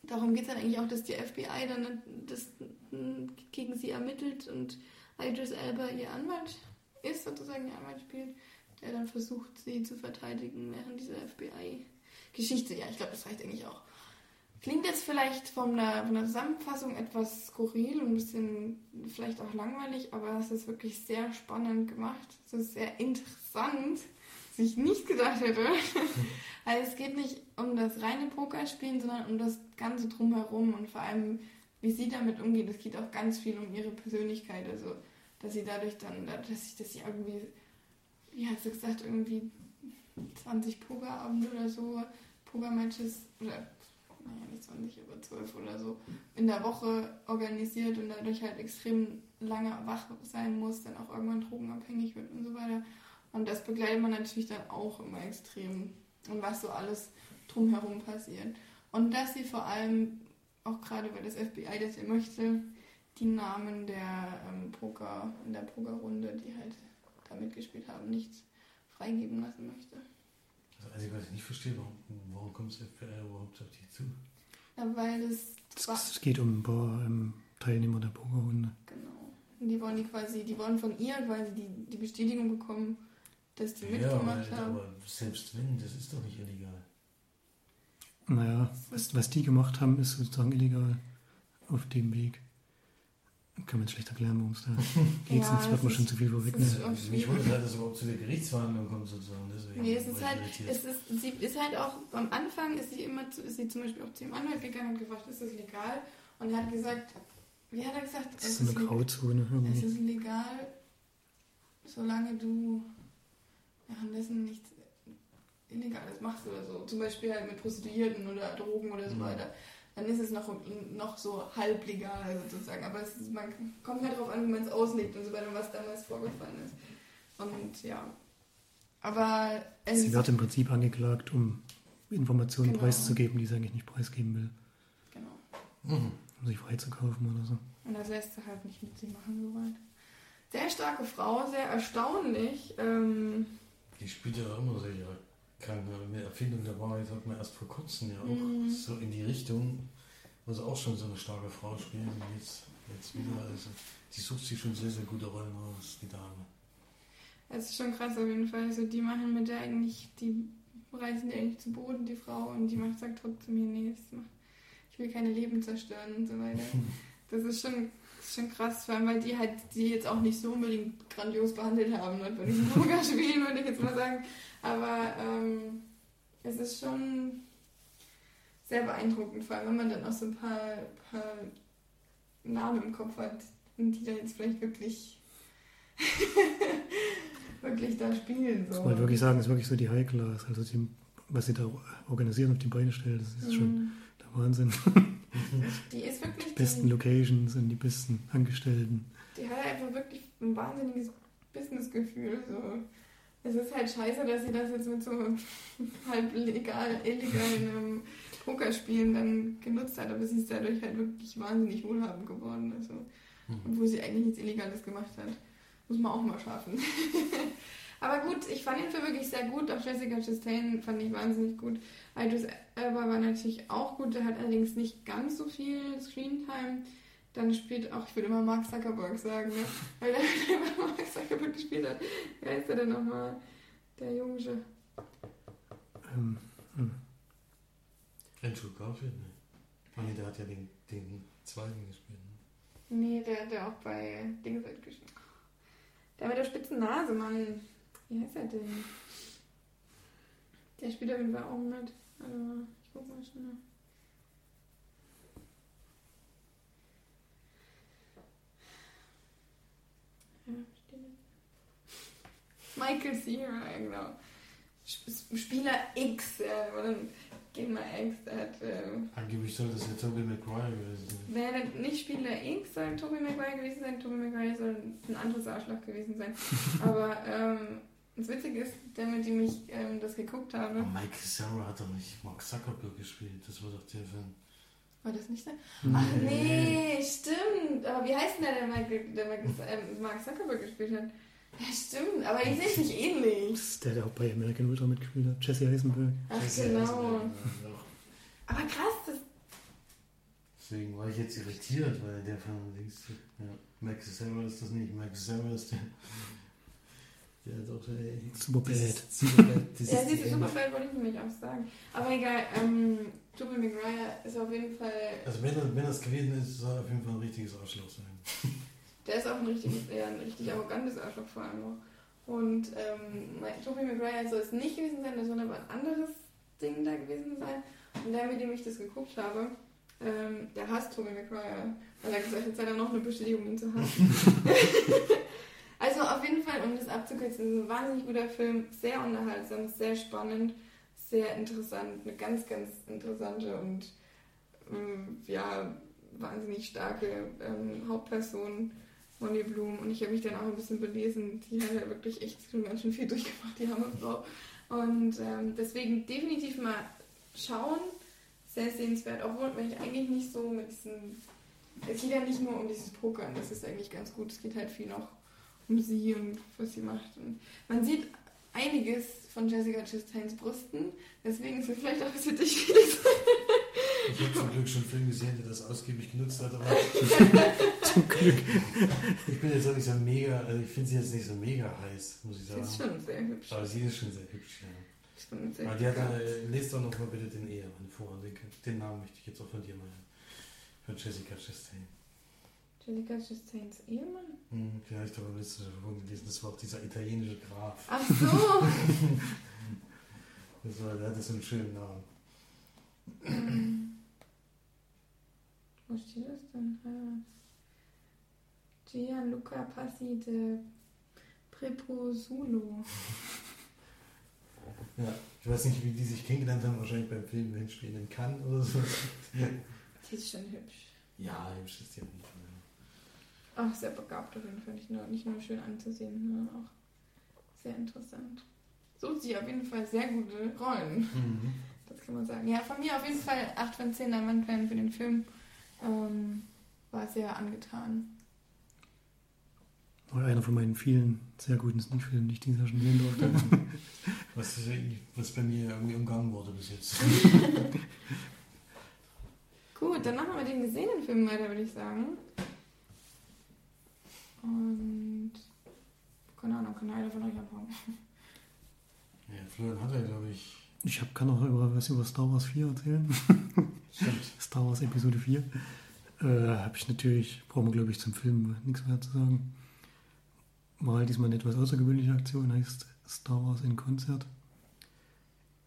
darum geht es dann eigentlich auch, dass die FBI dann das gegen sie ermittelt und Idris Elba ihr Anwalt ist, sozusagen ihr Anwalt spielt, der dann versucht, sie zu verteidigen während dieser FBI-Geschichte. Ja, ich glaube, das reicht eigentlich auch. Klingt jetzt vielleicht von der, von der Zusammenfassung etwas skurril und ein bisschen vielleicht auch langweilig, aber es ist wirklich sehr spannend gemacht. Es ist sehr interessant, was ich nicht gedacht hätte. also es geht nicht um das reine Pokerspielen, sondern um das Ganze drumherum und vor allem, wie sie damit umgeht. Es geht auch ganz viel um ihre Persönlichkeit, also dass sie dadurch dann, dass sie, dass sie irgendwie, wie hat sie gesagt, irgendwie 20 Pokerabende oder so, Pokermatches oder naja, nicht 20, aber 12 oder so, in der Woche organisiert und dadurch halt extrem lange wach sein muss, dann auch irgendwann drogenabhängig wird und so weiter. Und das begleitet man natürlich dann auch immer extrem. Und was so alles drumherum passiert. Und dass sie vor allem, auch gerade weil das FBI das ja möchte, die Namen der ähm, Poker, in der Pokerrunde, die halt da mitgespielt haben, nicht freigeben lassen möchte. Also, ich weiß nicht verstehe, warum, warum kommt das FBI überhaupt auf die zu? Ja, weil es. Es, geht um ein paar ähm, Teilnehmer der Pokerrunde. Genau. Und die wollen die quasi, die wollen von ihr quasi die, die Bestätigung bekommen, dass die ja, mitgemacht aber, haben. aber selbst wenn, das ist doch nicht illegal. Naja, was, was die gemacht haben, ist sozusagen illegal auf dem Weg. Kann man schlecht erklären, worum es da geht, sonst wird man schon zu viel vorwegnehmen. mich wundert halt, dass es überhaupt zu der Gerichtsverhandlung kommt sozusagen. Deswegen Nee, es ist halt, es ist, sie ist halt auch, am Anfang ist sie immer zu, ist sie zum Beispiel auch zu ihrem Anwalt gegangen und gefragt, ist das legal? Und er hat gesagt, wie hat er gesagt? Das ist so eine Grauzone es ist legal, solange du währenddessen nichts Illegales machst oder so. Zum Beispiel halt mit Prostituierten oder Drogen oder so Mhm. Dann ist es noch, noch so halblegal sozusagen. Aber es ist, man kommt halt darauf an, wie man es auslegt und so weiter, was damals vorgefallen ist. Und ja. Aber es Sie wird im Prinzip angeklagt, um Informationen Genau. preiszugeben, die sie eigentlich nicht preisgeben will, Genau. Mhm. um sich freizukaufen oder so. Und das lässt sie halt nicht mit sich machen, soweit. Sehr starke Frau, sehr erstaunlich. Ähm, Die spielt ja auch immer solche kranke eine Erfindung der Wahrheit hat man erst vor kurzem ja auch Mhm. so in die Richtung, wo sie auch schon so eine starke Frau spielen. Und jetzt, jetzt wieder. Also, die sucht sich schon sehr, sehr gute Rollen aus, die Dame. Es ist schon krass auf jeden Fall. Also die machen mit der eigentlich, die reißen die eigentlich zu Boden, die Frau, und die macht, sagt trotzdem hier, nee, ich will keine Leben zerstören und so weiter. Das ist schon, das ist schon krass, vor allem weil die halt die jetzt auch nicht so unbedingt grandios behandelt haben, ne, bei diesem Pokerspielen, würde ich jetzt mal sagen. Aber ähm, es ist schon sehr beeindruckend, vor allem wenn man dann auch so ein paar, paar Namen im Kopf hat, die da jetzt vielleicht wirklich wirklich da spielen. So. Man halt wirklich sagen, ist wirklich so die High Class. Also die, was sie da organisieren auf die Beine stellen, das ist schon Mhm. der Wahnsinn. Die ist wirklich Die besten die, Locations und die besten Angestellten. die hat einfach wirklich ein wahnsinniges Businessgefühl. So. Es ist halt scheiße, dass sie das jetzt mit so halb legal, illegalen ähm, Pokerspielen dann genutzt hat, aber sie ist dadurch halt wirklich wahnsinnig wohlhabend geworden. Also, Mhm. obwohl sie eigentlich nichts Illegales gemacht hat. Muss man auch mal schaffen. aber gut, ich fand ihn für wirklich sehr gut. Auch Jessica Chastain fand ich wahnsinnig gut. Idris Elba war natürlich auch gut. Der hat allerdings nicht ganz so viel Screentime. Dann spielt auch, ich würde immer Mark Zuckerberg sagen, ne? weil der immer Mark Zuckerberg gespielt hat. Wer ist der denn nochmal? Der Junge. Ähm, hm. Andrew Garfield, ne? Oh nee, der hat ja den, den zweiten gespielt. Ne? Nee, der, der auch bei Dings halt gespielt. Der mit der spitzen Nase, Mann. Wie heißt er denn? Der spielt auf jeden Fall auch mit. Mal, ich guck mal schnell. Ja, steht das? Michael Cera, genau. Sp- Spieler X, ja, gehen wir X, der hat. Ähm, Angeblich soll das ja Tobey Maguire gewesen sein. Wäre nicht Spieler X, soll Tobey Maguire gewesen sein. Tobey Maguire soll ein anderes Arschloch gewesen sein. Aber ähm, das Witzige ist, der, mit dem ich ähm, das geguckt habe, Aber Mike Sarah hat doch nicht Mark Zuckerberg gespielt. Das war doch der Film. war das nicht der? Ach nee, stimmt. Aber wie heißt denn der, der, Michael, der ähm, Mark Zuckerberg gespielt hat? Ja, stimmt, aber die sind nicht ähnlich. Das ist der, der auch bei American Ultra mitgespielt hat. Jesse Eisenberg. Ach Jesse genau. Eisenberg, ja, doch. Aber krass, das, Deswegen war ich jetzt irritiert, weil der von links, ja, Max Sarah ist das nicht, Max Sarah ist der. Der hat auch ey, Superbad. Superbad. Ja, diese. Superbad wollte ich nämlich auch sagen. Aber egal, ähm, Tobey Maguire ist auf jeden Fall, Also wenn, wenn das gewesen ist, soll er auf jeden Fall ein richtiges Arschloch sein. der ist auch ein richtig, ja, ein richtig arrogantes Arschloch vor allem auch. Und ähm, Tobey Maguire soll es nicht gewesen sein, das soll aber ein anderes Ding da gewesen sein. Und der, mit dem ich das geguckt habe, ähm, der hasst Tobey Maguire, weil er gesagt hat, sei da noch eine Bestätigung, ihn zu hassen. also auf jeden Fall, um das abzukürzen, ist ein wahnsinnig guter Film, sehr unterhaltsam, sehr spannend, sehr interessant, eine ganz, ganz interessante und ähm, ja, wahnsinnig starke ähm, Hauptperson, Molly Bloom. Und ich habe mich dann auch ein bisschen belesen. Die hat ja wirklich echt schon ganz schön viel durchgemacht, die arme Frau. Und ähm, deswegen definitiv mal schauen. Sehr sehenswert, obwohl wenn ich eigentlich nicht so mit diesem. Es geht ja nicht nur um dieses Pokern, das ist eigentlich ganz gut. Es geht halt viel noch um sie und was sie macht. Und man sieht einiges von Jessica Chastains Brüsten, deswegen ist es vielleicht auch was für dich vieles. Ich habe zum Glück schon einen Film gesehen, der das ausgiebig genutzt hat, aber Zum Glück. ich bin jetzt auch nicht so mega, also ich finde sie jetzt nicht so mega heiß, muss ich Sie sagen. ist schon sehr hübsch. Aber sie ist schon sehr hübsch, ja. Schon sehr Aber die hat, äh, lest doch noch mal bitte den Ehemann vor. Den, den Namen möchte ich jetzt auch von dir mal hören. Von Jessica Chastain. Jessica Chastains Ehemann? Hm, vielleicht aber willst du schon gelesen, das war auch dieser italienische Graf. Ach so! Das war, der hatte so einen schönen Namen. Ähm, Wo steht das denn? Ah. Gianluca Passi de Preposulo. Ja, ich weiß nicht, wie die sich kennengelernt haben, wahrscheinlich beim Film Hinspielen in Cannes oder so. Die ist schon hübsch. Ja, hübsch ist die auf jeden Fall. Auch sehr begabt auf jeden Fall. Nicht nur, nicht nur schön anzusehen, sondern auch sehr interessant. Sucht sie auf jeden Fall sehr gute Rollen. Mhm. Das kann man sagen. Ja, von mir auf jeden Fall 8 von 10 Leinwandperlen für den Film. Ähm, war sehr angetan. War einer von meinen vielen sehr guten Sneak-Filmen, die ich dieses Jahr schon sehen durfte. Was, ist eigentlich- was bei mir irgendwie umgangen wurde bis jetzt. Gut, dann machen wir den gesehenen Film weiter, würde ich sagen. Und keine Ahnung, kann einer von euch anfangen. Ja, Florian hat ja, glaube ich. Ich hab, kann auch über, was über Star Wars 4 erzählen. Stimmt. Star Wars Episode 4. Äh, habe ich natürlich, brauchen wir glaube ich zum Film nichts mehr zu sagen. War halt diesmal eine etwas außergewöhnliche Aktion, heißt Star Wars in Konzert.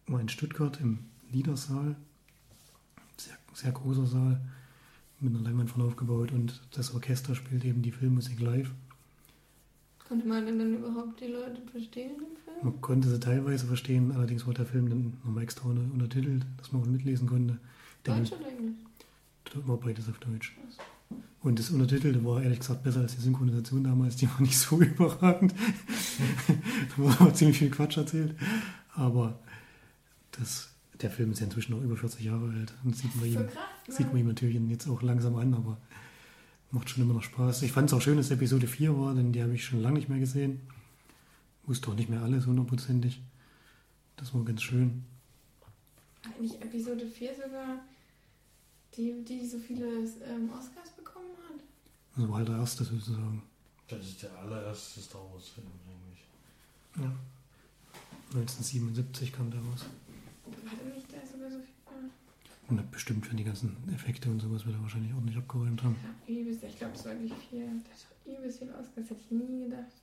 War in Stuttgart im Liedersaal. Sehr, sehr großer Saal, mit einer Leinwand von aufgebaut und das Orchester spielt eben die Filmmusik live. Konnte man denn dann überhaupt die Leute verstehen im Film? Man konnte sie teilweise verstehen, allerdings wurde der Film dann nochmal extra unter- untertitelt, dass man auch mitlesen konnte. Deutsch oder Englisch? war beides auf Deutsch. Und das Untertitelte war ehrlich gesagt besser als die Synchronisation damals, die war nicht so überragend. da wurde aber ziemlich viel Quatsch erzählt. Aber das, der Film ist ja inzwischen noch über 40 Jahre alt. Und sieht man So ihm, krass, ne? sieht man ihm natürlich jetzt auch langsam an, aber macht schon immer noch Spaß. Ich fand es auch schön, dass Episode 4 war, denn die habe ich schon lange nicht mehr gesehen. Wusste auch nicht mehr alles hundertprozentig. Das war ganz schön. Eigentlich Episode 4 sogar, die, die so viele ähm, Oscars bekommen hat. Das war halt der erste sozusagen. Das ist der allererste Star Wars-Film eigentlich. Ja. 1977 kam der raus. Hatte nicht da sogar so viel? Und bestimmt für die ganzen Effekte und sowas wird er wahrscheinlich ordentlich abgeräumt haben. Ja, übelst, ich glaube, es war wirklich viel. Das hat übelst viel Oscars, hätte ich nie gedacht.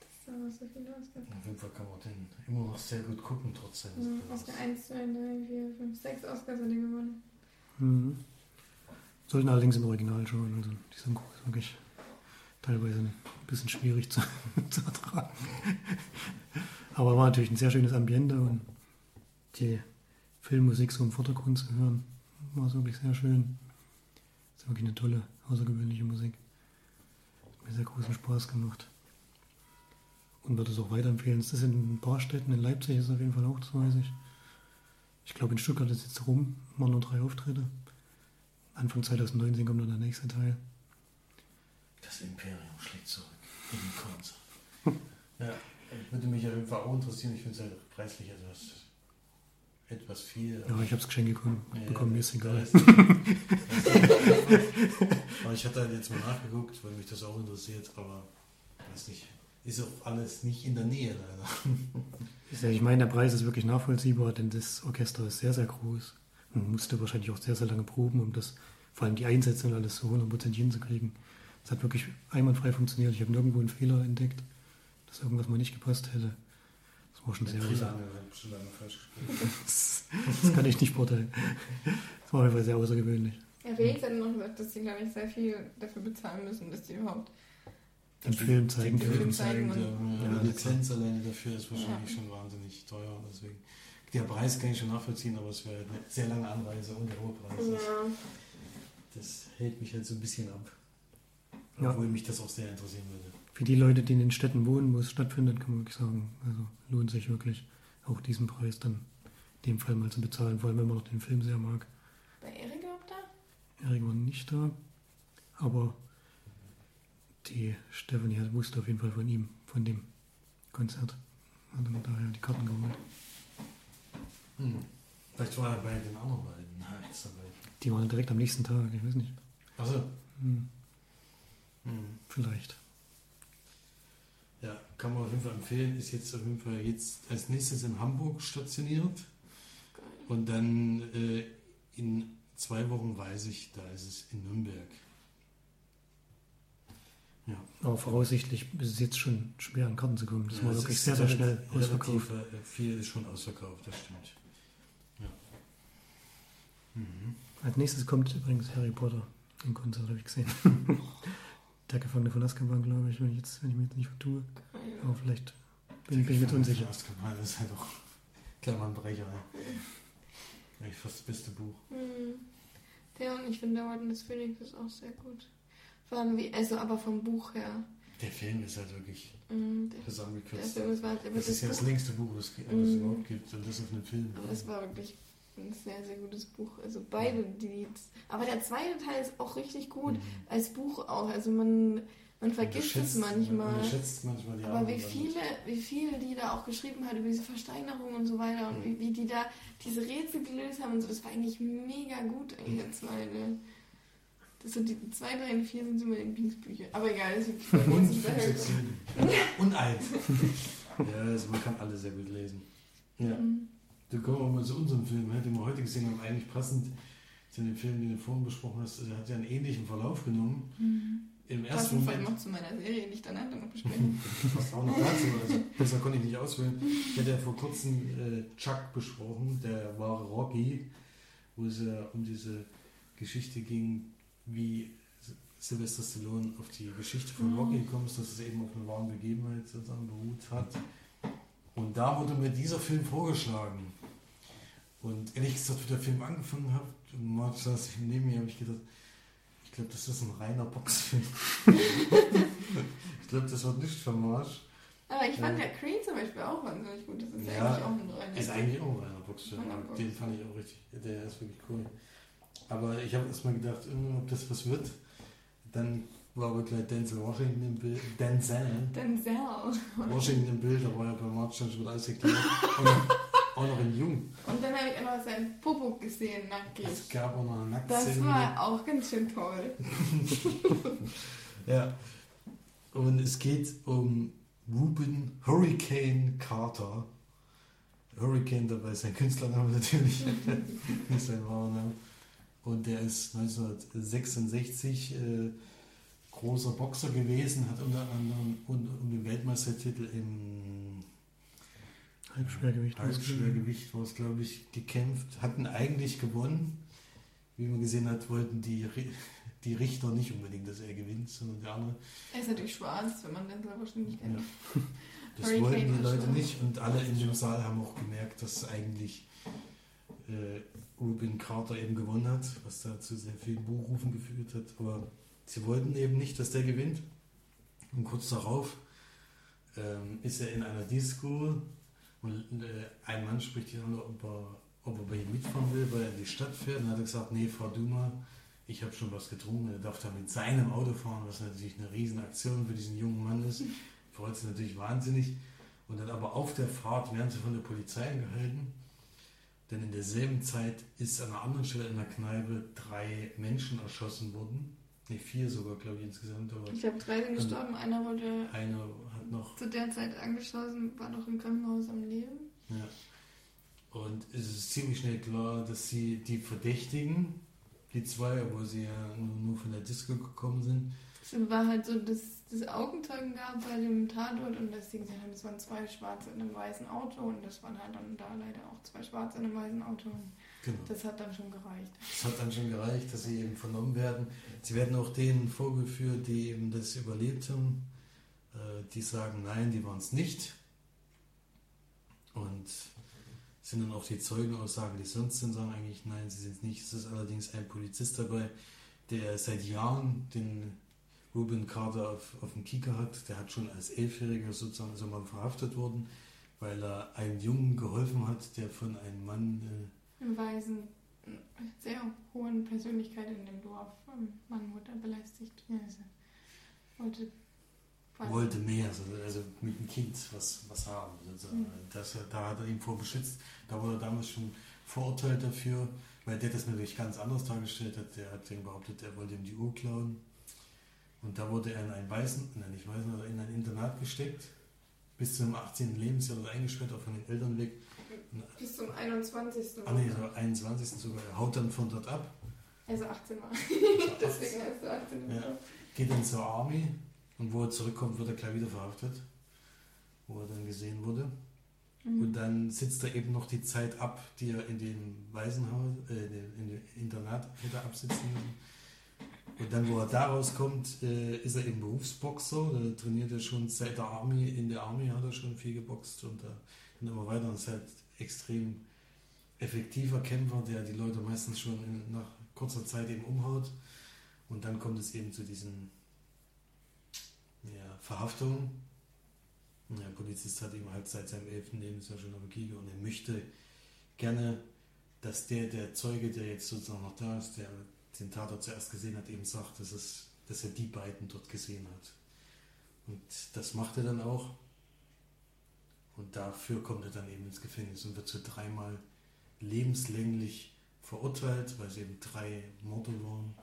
Dass da noch so viele Oscars Auf jeden Fall kann man den immer noch sehr gut gucken, trotzdem. Mhm, Oscar 1, 2, 3, 4, 5, 6 Oscars hat er gewonnen. Mhm. Sollten allerdings im Original schauen. Also die Synchro ist wirklich teilweise ein bisschen schwierig zu, zu ertragen. Aber war natürlich ein sehr schönes Ambiente und die Filmmusik so im Vordergrund zu hören, war es wirklich sehr schön. ist wirklich eine tolle, außergewöhnliche Musik. Hat mir sehr großen Spaß gemacht. Und würde es auch weiterempfehlen. Es ist in ein paar Städten, in Leipzig ist es auf jeden Fall auch, das weiß ich. Ich glaube, in Stuttgart ist jetzt rum, waren nur drei Auftritte. Anfang 2019 kommt dann der nächste Teil. Das Imperium schlägt zurück in den Konzert. ja, würde mich auf jeden Fall auch interessieren. Ich finde es halt preislich etwas etwas viel. Ja, ich habe es geschenkt bekommen, Ja, bekommen, mir ist egal. ist- aber ich hatte halt jetzt mal nachgeguckt, weil mich das auch interessiert, aber weiß nicht. Ist auch alles nicht in der Nähe leider. Ich meine, der Preis ist wirklich nachvollziehbar, denn das Orchester ist sehr, sehr groß. Man musste wahrscheinlich auch sehr, sehr lange proben, um das, vor allem die Einsätze und alles so 100% hinzukriegen. Es hat wirklich einwandfrei funktioniert. Ich habe nirgendwo einen Fehler entdeckt, dass irgendwas mal nicht gepasst hätte. Das war schon sehr, ja bestimmt lange falsch gespielt. das, kann ich nicht beurteilen. Das war auf jeden Fall sehr außergewöhnlich. Ja, Felix hat noch gesagt, dass sie, glaube ich, sehr viel dafür bezahlen müssen, dass die überhaupt. Den Film zeigen Den Film können. zeigen, Zeigen ja, Ja, die Lizenz alleine dafür ist wahrscheinlich Ja. schon wahnsinnig teuer. Deswegen. Der Preis kann ich schon nachvollziehen, aber es wäre eine sehr lange Anreise und der hohe Preis. ist- Das hält mich halt so ein bisschen ab. Ja. Obwohl mich das auch sehr interessieren würde. Für die Leute, die in den Städten wohnen, wo es stattfindet, kann man wirklich sagen, also lohnt sich wirklich auch diesen Preis dann in dem Fall mal zu bezahlen, vor allem wenn man noch den Film sehr mag. Bei Erik überhaupt da? Erik war nicht da, aber die Stephanie hat- wusste auf jeden Fall von ihm, von dem Konzert. Hat dann daher die Karten geholt. Hm. Vielleicht war er bei den anderen beiden. Nein, ist dabei. Die waren direkt am nächsten Tag, ich weiß nicht. Achso. Hm, Hm. vielleicht. Ja, kann man auf jeden Fall empfehlen. Ist jetzt auf jeden Fall jetzt als nächstes in Hamburg stationiert. Geil. Und dann äh, in zwei Wochen weiß ich, da ist es in Nürnberg. Ja. Aber voraussichtlich ist es jetzt schon schwer, an Karten zu kommen. Das Ja, war wirklich ist sehr, sehr schnell ausverkauft. Äh, viel ist schon ausverkauft, das stimmt. Ja. Mhm. Als nächstes kommt übrigens Harry Potter im Konzert, habe ich gesehen. Der Gefangene von Azkaban, glaube ich, wenn ich, jetzt, wenn ich mir jetzt nicht vertue. Aber vielleicht bin, bin ich mir unsicher. Das ist halt auch klar ein Brecher. Ja. Eigentlich fast das beste Buch. Hm. Der und ich finde, der Orden des Phönix ist auch sehr gut. Vor allem wie, also aber vom Buch her. Der Film ist halt wirklich hm, Der, der zusammengekürzt. Film ist halt, aber Das ist ja das längste Buch, das es Mhm. überhaupt gibt. Und das auf einem Film. aber das war wirklich ein sehr, sehr gutes Buch. Also beide, die. Aber der zweite Teil ist auch richtig gut. Mhm. Als Buch auch. Also man, man vergisst es Unterschätzt- manchmal. Man manchmal die Aber anderen wie viele, wie viele die da auch geschrieben hat über diese Versteinerung und so weiter und wie, wie die da diese Rätsel gelöst haben und so, das war eigentlich mega gut, eigentlich der zweite. Das so die zwei, drei und vier sind so meine Lieblingsbücher. Aber egal, das ist wirklich Und fünf. Und eins. ja, also man kann alle sehr gut lesen. Ja. Mhm. Dann kommen wir mal zu unserem Film, ne, den wir heute gesehen haben. Eigentlich passend zu dem Film, den du vorhin besprochen hast. Der hat ja einen ähnlichen Verlauf genommen. Im ersten Moment. noch zu meiner Serie, ich dann noch besprechen. Passt auch noch dazu. Also besser konnte ich nicht auswählen. Ich hatte ja vor kurzem äh, Chuck besprochen, der wahre Rocky, wo es ja um diese Geschichte ging, wie Sylvester Stallone auf die Geschichte von Mhm. Rocky gekommen ist, dass es eben auf eine wahre Begebenheit sozusagen beruht hat. Und da wurde mir dieser Film vorgeschlagen. Und ehrlich gesagt, wie der Film angefangen hat, und Marc saß ich neben mir, habe ich gedacht, ich glaube, das ist ein reiner Boxfilm. ich glaube, das wird nicht vermarsch. Aber ich fand Ja. der Creed zum Beispiel auch wahnsinnig gut. Das ist ja, Ja, eigentlich auch ein reiner. Ist eigentlich auch ein reiner Boxfilm. Den fand ich auch richtig, der ist wirklich cool. Aber ich habe erstmal gedacht, äh, ob das was wird. Dann war aber gleich Denzel Washington im Bild. Denzel Denzel. Washington im Bild, da war ja bei March schon wieder alles geklärt. Auch noch in Jung. Und dann habe ich auch noch sein Popo gesehen, nackig. Es gab auch noch eine Das Nacktszene. war auch ganz schön toll. Ja. Und es geht um Ruben Hurricane Carter. Hurricane dabei ist sein Künstlername natürlich, nicht sein wahrer Name. Und der ist 1966 äh, großer Boxer gewesen, hat unter anderem um, um den Weltmeistertitel im Halbschwergewicht. Halbschwergewicht war es, glaube ich, gekämpft, hatten eigentlich gewonnen. Wie man gesehen hat, wollten die, die Richter nicht unbedingt, dass er gewinnt, sondern der andere. Er ist natürlich schwarz, wenn man Denzel wahrscheinlich nicht kennt. Ja. Das Hurricane wollten die Leute schon- nicht und alle in dem Saal haben auch gemerkt, dass eigentlich äh, Rubin Carter eben gewonnen hat, was da zu sehr vielen Buchrufen geführt hat. Aber sie wollten eben nicht, dass der gewinnt. Und kurz darauf ähm, ist er in einer Disco und äh, ein Mann spricht die andere, ob er, ob er bei ihm mitfahren will, weil er in die Stadt fährt. Und hat er gesagt, nee, fahr du mal. Ich habe schon was getrunken. Er darf da mit seinem Auto fahren, was natürlich eine Riesenaktion für diesen jungen Mann ist. Freut sich natürlich wahnsinnig. Und dann aber auf der Fahrt werden sie von der Polizei angehalten. Denn in derselben Zeit ist an einer anderen Stelle in der Kneipe drei Menschen erschossen worden. Ne, vier sogar, glaube ich, insgesamt. Aber Ich habe drei sind gestorben, einer wurde einer hat noch. zu der Zeit angeschossen, war noch im Krankenhaus am Leben. Ja. Und es ist ziemlich schnell klar, dass sie die Verdächtigen, die zwei, obwohl sie ja nur, nur von der Disco gekommen sind, Es war halt so, dass es Augenzeugen gab bei dem Tatort und dass sie gesagt haben, es waren zwei Schwarze in einem weißen Auto und das waren halt dann da leider auch zwei Schwarze in einem weißen Auto. Und genau. das hat dann schon gereicht. Es hat dann schon gereicht, dass sie eben vernommen werden. Sie werden auch denen vorgeführt, die eben das überlebt haben. Äh, Die sagen, nein, die waren es nicht. Und sind dann auch die Zeugenaussagen, die sonst sind, sagen eigentlich, nein, sie sind es nicht. Es ist allerdings ein Polizist dabei, der seit Jahren den Ruben Carter auf, auf dem Kieker hat. Der hat schon als Elfjähriger sozusagen also mal verhaftet worden, weil er einem Jungen geholfen hat, der von einem Mann äh, Weisen, sehr hohen Persönlichkeit in dem Dorf. Ein Mann wurde belästigt. Also wollte, wollte mehr, also, also mit dem Kind was, was haben. sozusagen. Mhm. Das, da hat er ihn vor beschützt. Da wurde er damals schon verurteilt dafür, weil der das natürlich ganz anders dargestellt hat. Der hat den behauptet, er wollte ihm die Uhr klauen. Und da wurde er in ein Weißen, nein, nicht Weißen, aber in ein Internat gesteckt. Bis zum 18. Lebensjahr oder eingesperrt, auch von den Eltern weg. Bis zum 21. ah nee, so 21. sogar. Er haut dann von dort ab. Also 18 Mal. So Deswegen heißt er 18 Ja. geht dann zur Army und wo er zurückkommt, wird er gleich wieder verhaftet, wo er dann gesehen wurde. Mhm. Und dann sitzt er eben noch die Zeit ab, die er in dem Waisenhaus, äh, in dem- in dem Internat hätte absitzen müssen. Und dann, wo er da rauskommt, äh, ist er eben Berufsboxer. Da trainiert er schon seit der Army. In der Army hat er schon viel geboxt und da dann immer weiter. Und ist halt extrem effektiver Kämpfer, der die Leute meistens schon in, nach kurzer Zeit eben umhaut. Und dann kommt es eben zu diesen ja, Verhaftungen. Der Polizist hat ihm halt seit seinem elften Lebensjahr schon auf Kieger und er möchte gerne, dass der, der Zeuge, der jetzt sozusagen noch da ist, der den Tatort zuerst gesehen hat, eben sagt, dass, es, dass er die beiden dort gesehen hat. Und das macht er dann auch. Und dafür kommt er dann eben ins Gefängnis und wird so dreimal lebenslänglich verurteilt, weil es eben drei Morde waren.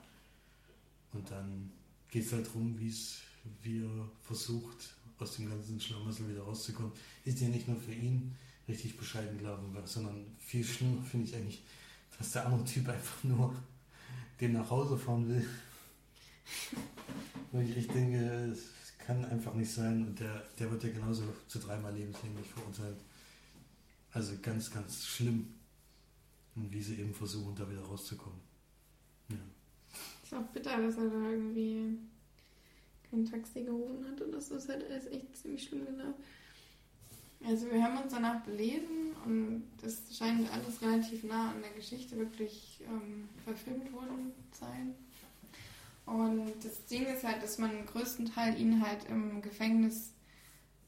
Und dann geht es halt darum, wie er versucht, aus dem ganzen Schlamassel wieder rauszukommen. Ist ja nicht nur für ihn richtig bescheiden gelaufen, sondern viel schlimmer finde ich eigentlich, dass der andere Typ einfach nur den nach Hause fahren will. Wo ich denke, kann einfach nicht sein. Und der, der wird ja genauso zu dreimal lebenslänglich verurteilt. Also ganz, ganz schlimm. Und wie sie eben versuchen, da wieder rauszukommen. Ja. Ist auch bitter, dass er da irgendwie kein Taxi gerufen hat und das ist halt alles echt ziemlich schlimm genau. Also wir haben uns danach belesen und das scheint alles relativ nah an der Geschichte wirklich ähm, verfilmt worden zu sein. Und das Ding ist halt, dass man den größten Teil ihn halt im Gefängnis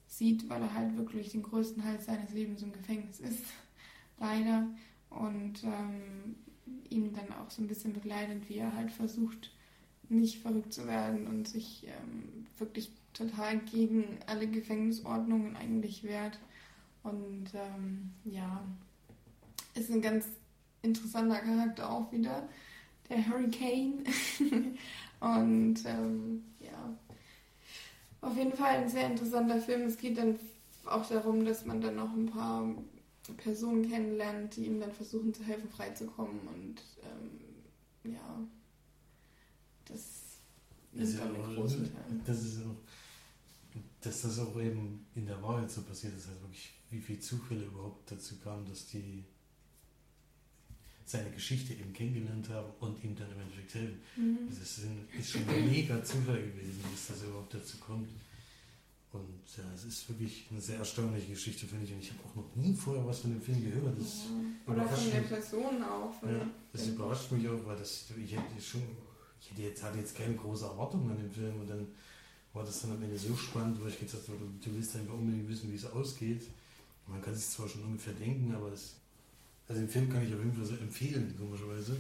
sieht, weil er halt wirklich den größten Teil seines Lebens im Gefängnis ist. Leider. Und ähm, ihn dann auch so ein bisschen begleitet, wie er halt versucht, nicht verrückt zu werden und sich ähm, wirklich total gegen alle Gefängnisordnungen eigentlich wehrt. Und ähm, ja, ist ein ganz interessanter Charakter auch wieder, der Hurricane. und ähm, ja, auf jeden Fall ein sehr interessanter Film. Es geht dann auch darum, dass man dann noch ein paar Personen kennenlernt, die ihm dann versuchen zu helfen, freizukommen. Und ähm, ja, das Das ist ja dann auch, großen Teil. das ist auch, dass das auch eben in der Wahrheit so passiert ist, halt wirklich, wie viele Zufälle überhaupt dazu kamen, dass die seine Geschichte eben kennengelernt haben und ihm dann im Endeffekt helfen. Mhm. Das ist, ein, ist schon ein mega Zufall gewesen, dass das überhaupt dazu kommt. Und ja, es ist wirklich eine sehr erstaunliche Geschichte, finde ich. Und ich habe auch noch nie vorher was von dem Film gehört. Das, Ja. Oder von der. Person auch. Von ja, das überrascht mich auch, weil das, ich hätte schon, ich hätte jetzt, hatte jetzt keine große Erwartung an den Film und dann war das dann am Ende so spannend, weil ich gedacht habe, du, willst einfach unbedingt wissen, wie es ausgeht. Man kann sich zwar schon ungefähr denken, aber das, also den Film kann ich auf jeden Fall so empfehlen, komischerweise.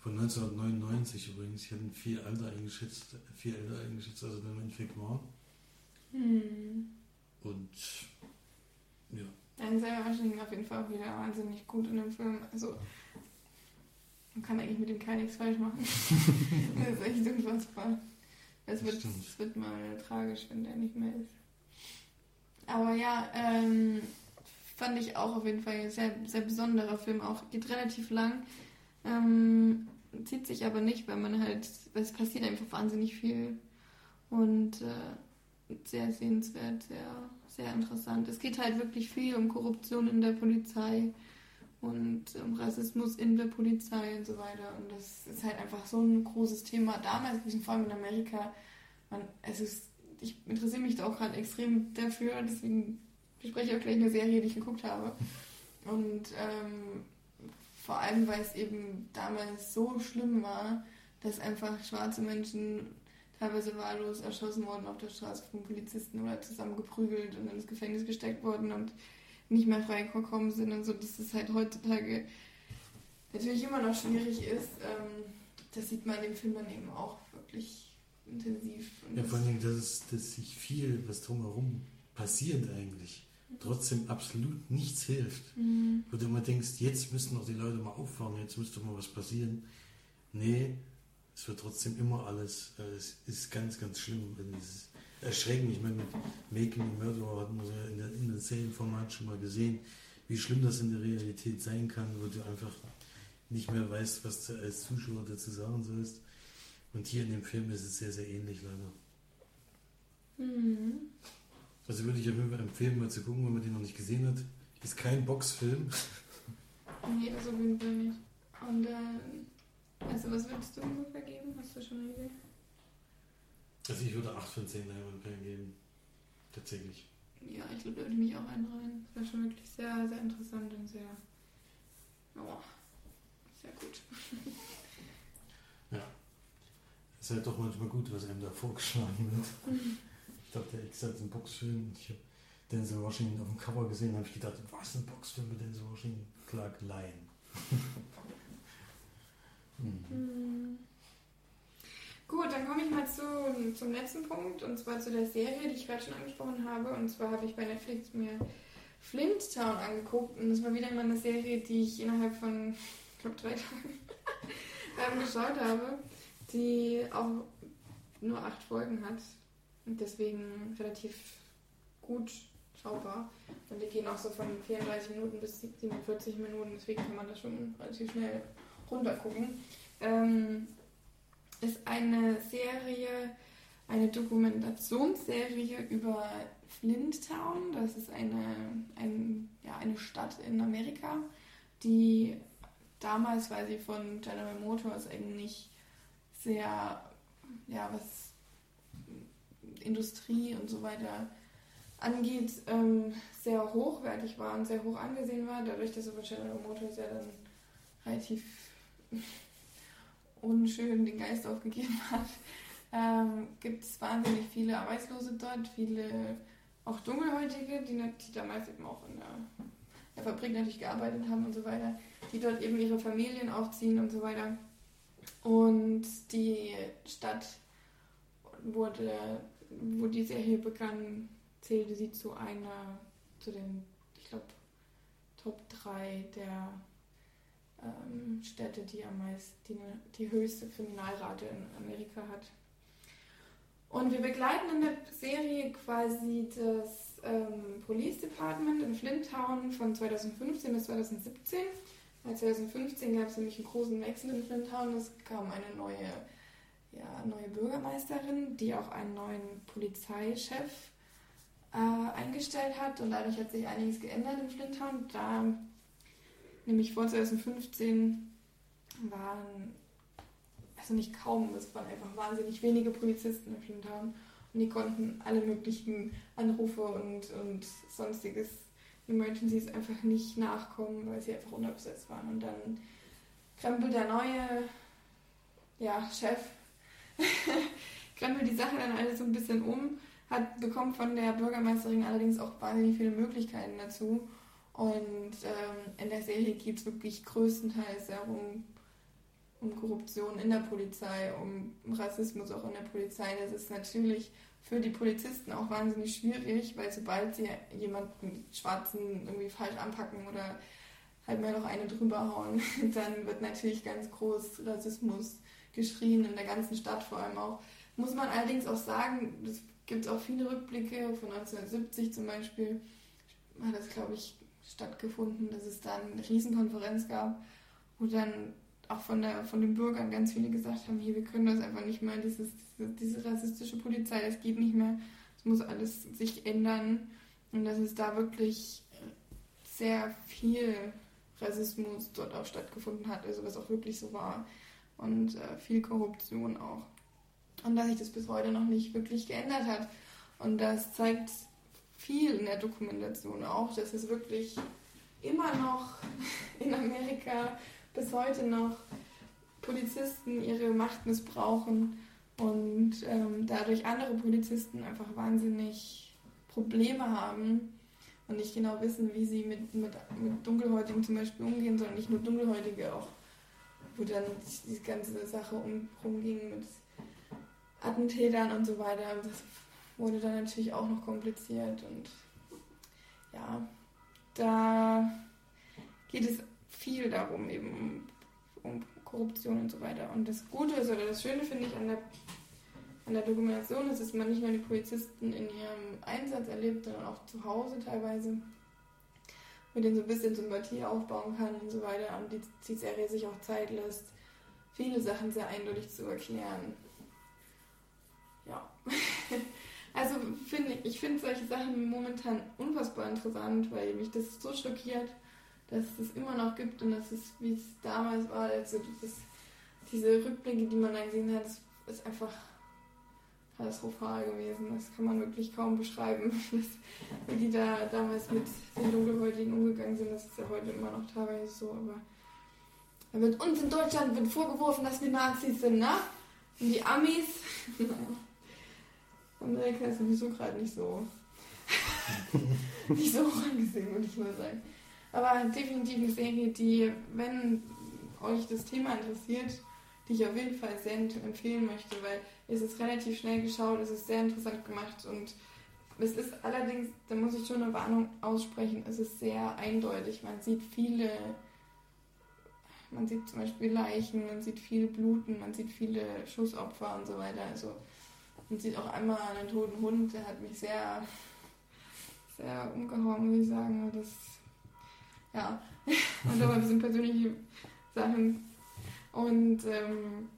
Von 1999 übrigens. Ich hatte ihn viel älter eingeschätzt, viel älter eingeschätzt, als er dann im Endeffekt war. Hm. Und ja, Denzel Washington auf jeden Fall auch wieder wahnsinnig gut in dem Film. Also man kann eigentlich mit dem gar nichts falsch machen. das ist echt unfassbar. Es wird, es wird mal tragisch, wenn der nicht mehr ist. Aber ja, ähm, fand ich auch auf jeden Fall ein sehr, sehr besonderer Film. Auch geht relativ lang. Ähm, zieht sich aber nicht, weil man halt, es passiert einfach wahnsinnig viel. Und äh, sehr sehenswert, sehr, sehr interessant. Es geht halt wirklich viel um Korruption in der Polizei und um Rassismus in der Polizei und so weiter. Und das ist halt einfach so ein großes Thema. Damals, vor allem in Amerika, man, es ist, ich interessiere mich da auch gerade extrem dafür, deswegen bespreche auch gleich eine Serie, die ich geguckt habe. Und ähm, vor allem, weil es eben damals so schlimm war, dass einfach schwarze Menschen teilweise wahllos erschossen wurden auf der Straße von Polizisten oder zusammengeprügelt und ins Gefängnis gesteckt wurden und nicht mehr freigekommen sind und so, dass es halt heutzutage natürlich immer noch schwierig ist. Ähm, das sieht man in dem Film dann eben auch wirklich intensiv. ja, vor allem, dass, dass sich viel, was drumherum passiert eigentlich. Trotzdem absolut nichts hilft. Mhm. Wo du immer denkst, jetzt müssten doch die Leute mal aufwachen, jetzt müsste mal was passieren. Nee, es wird trotzdem immer alles, äh, es ist ganz, ganz schlimm. Es ist erschreckend. Ich meine, mit Making a Murderer hatten wir ja in, der, in dem Serienformat schon mal gesehen, wie schlimm das in der Realität sein kann, wo du einfach nicht mehr weißt, was du als Zuschauer dazu sagen sollst. Und hier in dem Film ist es sehr, sehr ähnlich leider. Mhm. Also würde ich auf jeden Fall empfehlen, mal zu gucken, wenn man den noch nicht gesehen hat. Ist kein Boxfilm. Nee, das auf jeden Fall nicht. Und äh, also was würdest du ungefähr geben? Hast du schon eine Idee? Also ich würde 8 von 10 Leinwandperlen geben. Tatsächlich. Ja, ich glaube, da würde ich mich auch einreihen. Das war schon wirklich sehr, sehr interessant und sehr, oh, sehr gut. ja. Es ist halt doch manchmal gut, was einem da vorgeschlagen wird. ich dachte, ich hatte einen Boxfilm. Ich habe Denzel Washington auf dem Cover gesehen, habe ich gedacht, was ein Boxfilm mit Denzel Washington? Clark Lyon. mhm. Mhm. Gut, dann komme ich mal zu, zum letzten Punkt und zwar zu der Serie, die ich gerade schon angesprochen habe. Und zwar habe ich bei Netflix mir Flint Town angeguckt und das war wieder mal eine Serie, die ich innerhalb von, ich glaube, drei Tagen geschaut habe, die auch nur acht Folgen hat deswegen relativ gut schaubar. Und die gehen auch so von 34 Minuten bis 47 Minuten, deswegen kann man das schon relativ schnell runtergucken. Ähm, ist eine Serie, eine Dokumentationsserie über Flinttown. Das ist eine, ein, ja, eine Stadt in Amerika, die damals, weil sie von General Motors eigentlich sehr, ja, was Industrie und so weiter angeht, ähm, sehr hochwertig war und sehr hoch angesehen war, dadurch, dass aber General Motors ja dann relativ unschön den Geist aufgegeben hat, ähm, gibt es wahnsinnig viele Arbeitslose dort, viele auch Dunkelhäutige, die, die damals eben auch in der, der, Fabrik natürlich gearbeitet haben und so weiter, die dort eben ihre Familien aufziehen und so weiter. Und die Stadt wurde, wo die Serie begann, zählte sie zu einer, zu den, ich glaube, Top 3 der ähm, Städte, die am meisten, die, die höchste Kriminalrate in Amerika hat. Und wir begleiten in der Serie quasi das ähm, Police Department in Flinttown von 2015 bis 2017. 2015 gab es nämlich einen großen Wechsel in Flinttown. Es kam eine neue, ja, neue Bürgermeisterin, die auch einen neuen Polizeichef äh, eingestellt hat. Und dadurch hat sich einiges geändert in Flinttown. Da Nämlich vor 2015 waren, also nicht kaum, es waren einfach wahnsinnig wenige Polizisten in Flinttown und die konnten alle möglichen Anrufe und, und sonstiges Emergencies einfach nicht nachkommen, weil sie einfach unterbesetzt waren. Und dann krempelt der neue ja, Chef, krempelt die Sache dann alles so ein bisschen um, hat bekommt von der Bürgermeisterin allerdings auch wahnsinnig viele Möglichkeiten dazu und ähm, in der Serie geht es wirklich größtenteils darum, um Korruption in der Polizei, um Rassismus auch in der Polizei. Das ist natürlich für die Polizisten auch wahnsinnig schwierig, weil sobald sie jemanden Schwarzen irgendwie falsch anpacken oder halt mal noch eine drüber hauen, dann wird natürlich ganz groß Rassismus geschrien in der ganzen Stadt vor allem auch. Muss man allerdings auch sagen, es gibt auch viele Rückblicke von 1970 zum Beispiel, hat das glaube ich stattgefunden, dass es da eine Riesenkonferenz gab, wo dann auch von, der, von den Bürgern ganz viele gesagt haben, hier, wir können das einfach nicht mehr, dieses, diese, diese rassistische Polizei, das geht nicht mehr, es muss alles sich ändern und dass es da wirklich sehr viel Rassismus dort auch stattgefunden hat, also was auch wirklich so war und äh, viel Korruption auch. Und dass sich das bis heute noch nicht wirklich geändert hat. Und das zeigt viel in der Dokumentation auch, dass es wirklich immer noch in Amerika bis heute noch Polizisten ihre Macht missbrauchen und ähm, dadurch andere Polizisten einfach wahnsinnig Probleme haben und nicht genau wissen, wie sie mit, mit, mit Dunkelhäutigen zum Beispiel umgehen, sondern nicht nur Dunkelhäutige auch, wo dann die ganze Sache um, rumging mit Attentätern und so weiter. Das wurde dann natürlich auch noch kompliziert und ja, da geht es viel darum, eben um, Korruption und so weiter. Und das Gute ist oder das Schöne finde ich an der, an der Dokumentation ist, dass man nicht nur die Polizisten in ihrem Einsatz erlebt, sondern auch zu Hause teilweise, mit denen so ein bisschen Sympathie aufbauen kann und so weiter. Und die, die Serie sich auch Zeit lässt, viele Sachen sehr eindeutig zu erklären. Ja. Also finde ich, ich finde solche Sachen momentan unfassbar interessant, weil mich das so schockiert, dass es das immer noch gibt und dass es, wie es damals war, also das, diese Rückblicke, die man da gesehen hat, ist einfach katastrophal gewesen. Das kann man wirklich kaum beschreiben, wie die da damals mit den Dunkelhäutigen umgegangen sind. Das ist ja heute immer noch teilweise so, aber da wird uns in Deutschland wird vorgeworfen, dass wir Nazis sind, ne? Und die Amis, Amerika ist sowieso gerade nicht so, nicht so angesehen, würde ich mal sagen. Aber definitiv eine Serie, die, wenn euch das Thema interessiert, die ich auf jeden Fall sehr empfehlen möchte, weil es ist relativ schnell geschaut, es ist sehr interessant gemacht und es ist allerdings, da muss ich schon eine Warnung aussprechen, es ist sehr eindeutig. Man sieht viele, man sieht zum Beispiel Leichen, man sieht viel Bluten, man sieht viele Schussopfer und so weiter. Also man sieht auch einmal einen toten Hund, der hat mich sehr, sehr umgehauen, muss ich sagen. Das ja. Und aber ein bisschen persönliche Sachen. Und ähm,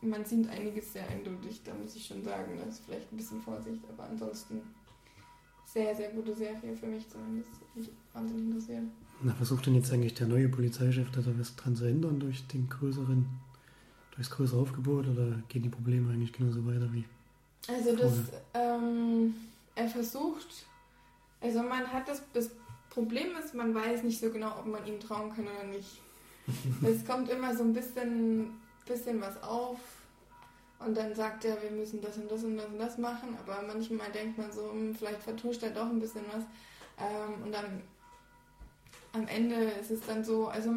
man sieht einiges sehr eindeutig, da muss ich schon sagen. Das ist vielleicht ein bisschen Vorsicht, aber ansonsten sehr, sehr gute Serie für mich zumindest. Mich wahnsinnig interessiert. Na, versucht denn jetzt eigentlich der neue Polizeichef da was dran zu ändern durch den größeren, durchs größere Aufgebot oder gehen die Probleme eigentlich genauso weiter wie? Also das, ähm, er versucht, also man hat das bis Problem ist, man weiß nicht so genau, ob man ihm trauen kann oder nicht. es kommt immer so ein bisschen, bisschen was auf und dann sagt er, wir müssen das und das und das und das machen, aber manchmal denkt man so, hm, vielleicht vertuscht er doch ein bisschen was. Ähm, und dann am Ende ist es dann so, also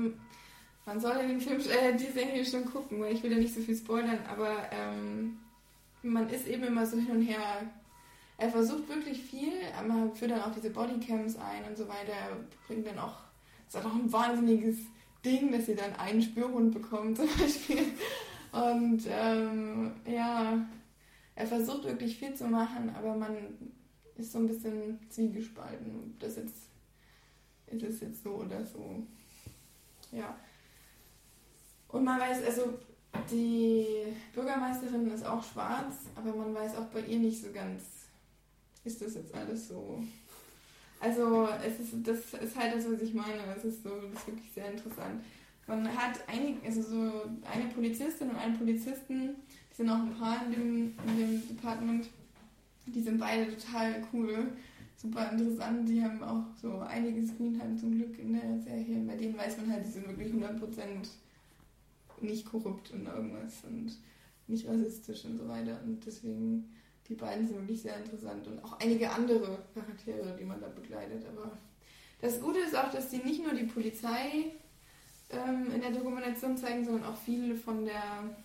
man soll den Film, äh, die Serie schon gucken, weil ich will ja nicht so viel spoilern, aber ähm, man ist eben immer so hin und her er versucht wirklich viel, aber führt dann auch diese Bodycams ein und so weiter. Er bringt dann auch, ist auch ein wahnsinniges Ding, dass sie dann einen Spürhund bekommen zum Beispiel. Und ähm, ja, er versucht wirklich viel zu machen, aber man ist so ein bisschen zwiegespalten. Das jetzt, ist es jetzt so oder so. Ja. Und man weiß, also die Bürgermeisterin ist auch schwarz, aber man weiß auch bei ihr nicht so ganz, ist das jetzt alles so. Also es ist, das ist halt das, was ich meine. Es ist so, das ist wirklich sehr interessant. Man hat einige, also so eine Polizistin und einen Polizisten, die sind auch ein paar in dem, in dem Department, die sind beide total cool, super interessant. Die haben auch so einige Screentime zum Glück in der Serie. Bei denen weiß man halt, die sind wirklich 100% nicht korrupt und irgendwas und nicht rassistisch und so weiter. Und deswegen die beiden sind wirklich sehr interessant und auch einige andere Charaktere, die man da begleitet. Aber das Gute ist auch, dass sie nicht nur die Polizei ähm, in der Dokumentation zeigen, sondern auch viel von der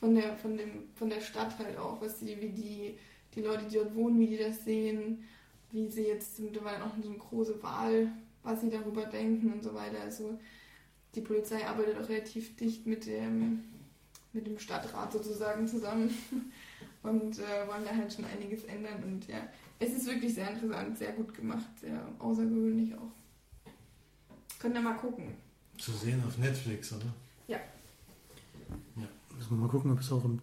von der von dem von der Stadt halt auch, was die wie die die Leute, die dort wohnen, wie die das sehen, wie sie jetzt mittlerweile auch so eine große Wahl, was sie darüber denken und so weiter. Also die Polizei arbeitet auch relativ dicht mit dem mit dem Stadtrat sozusagen zusammen und äh, wollen da halt schon einiges ändern und ja, es ist wirklich sehr interessant, sehr gut gemacht, sehr außergewöhnlich auch. Könnt ihr mal gucken. Zu sehen auf Netflix, oder? Müssen wir mal gucken, ob es auch im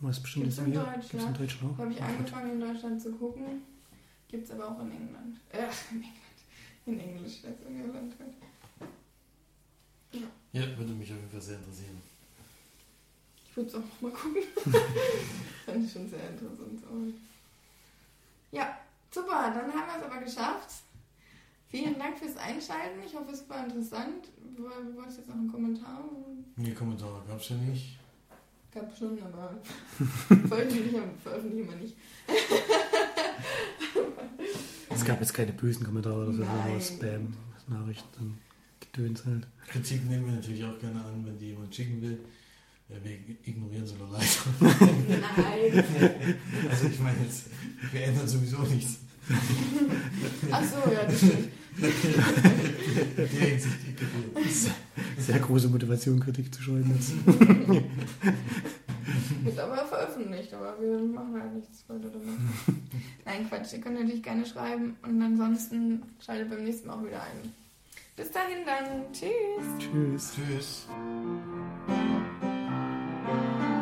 was bestimmtes Gibt's in Deutschland? Gibt's in Deutschland auch? Habe ich gut. angefangen in Deutschland zu gucken. Gibt es aber auch in England. Äh, in England. In Englisch, das in Irland halt. Ja, würde mich auf jeden Fall sehr interessieren. Ich würde es auch noch mal gucken. Fand ich schon sehr interessant. Aber ja, super, dann haben wir es aber geschafft. Vielen Dank fürs Einschalten. Ich hoffe, es war interessant. Du wolltest jetzt noch einen Kommentar? Nee, Kommentare gab es ja nicht. Gab schon, aber veröffentlichen, veröffentlichen wir nicht. Es gab jetzt keine bösen Kommentare oder so, Nein. nur Spam, Nachrichten, Gedöns halt. Kritik nehmen wir natürlich auch gerne an, wenn die jemand schicken will. Ja, wir ignorieren sie nur leider. Nein. Also ich meine jetzt, wir ändern sowieso nichts. Ach so, ja, das stimmt. Sehr große Motivation, Kritik zu schreiben jetzt. Wird aber veröffentlicht, aber wir machen halt nichts weiter damit. Nein, Quatsch, ihr könnt natürlich gerne schreiben und ansonsten schaltet beim nächsten Mal auch wieder ein. Bis dahin dann. Tschüss. Tschüss. Tschüss. Thank you.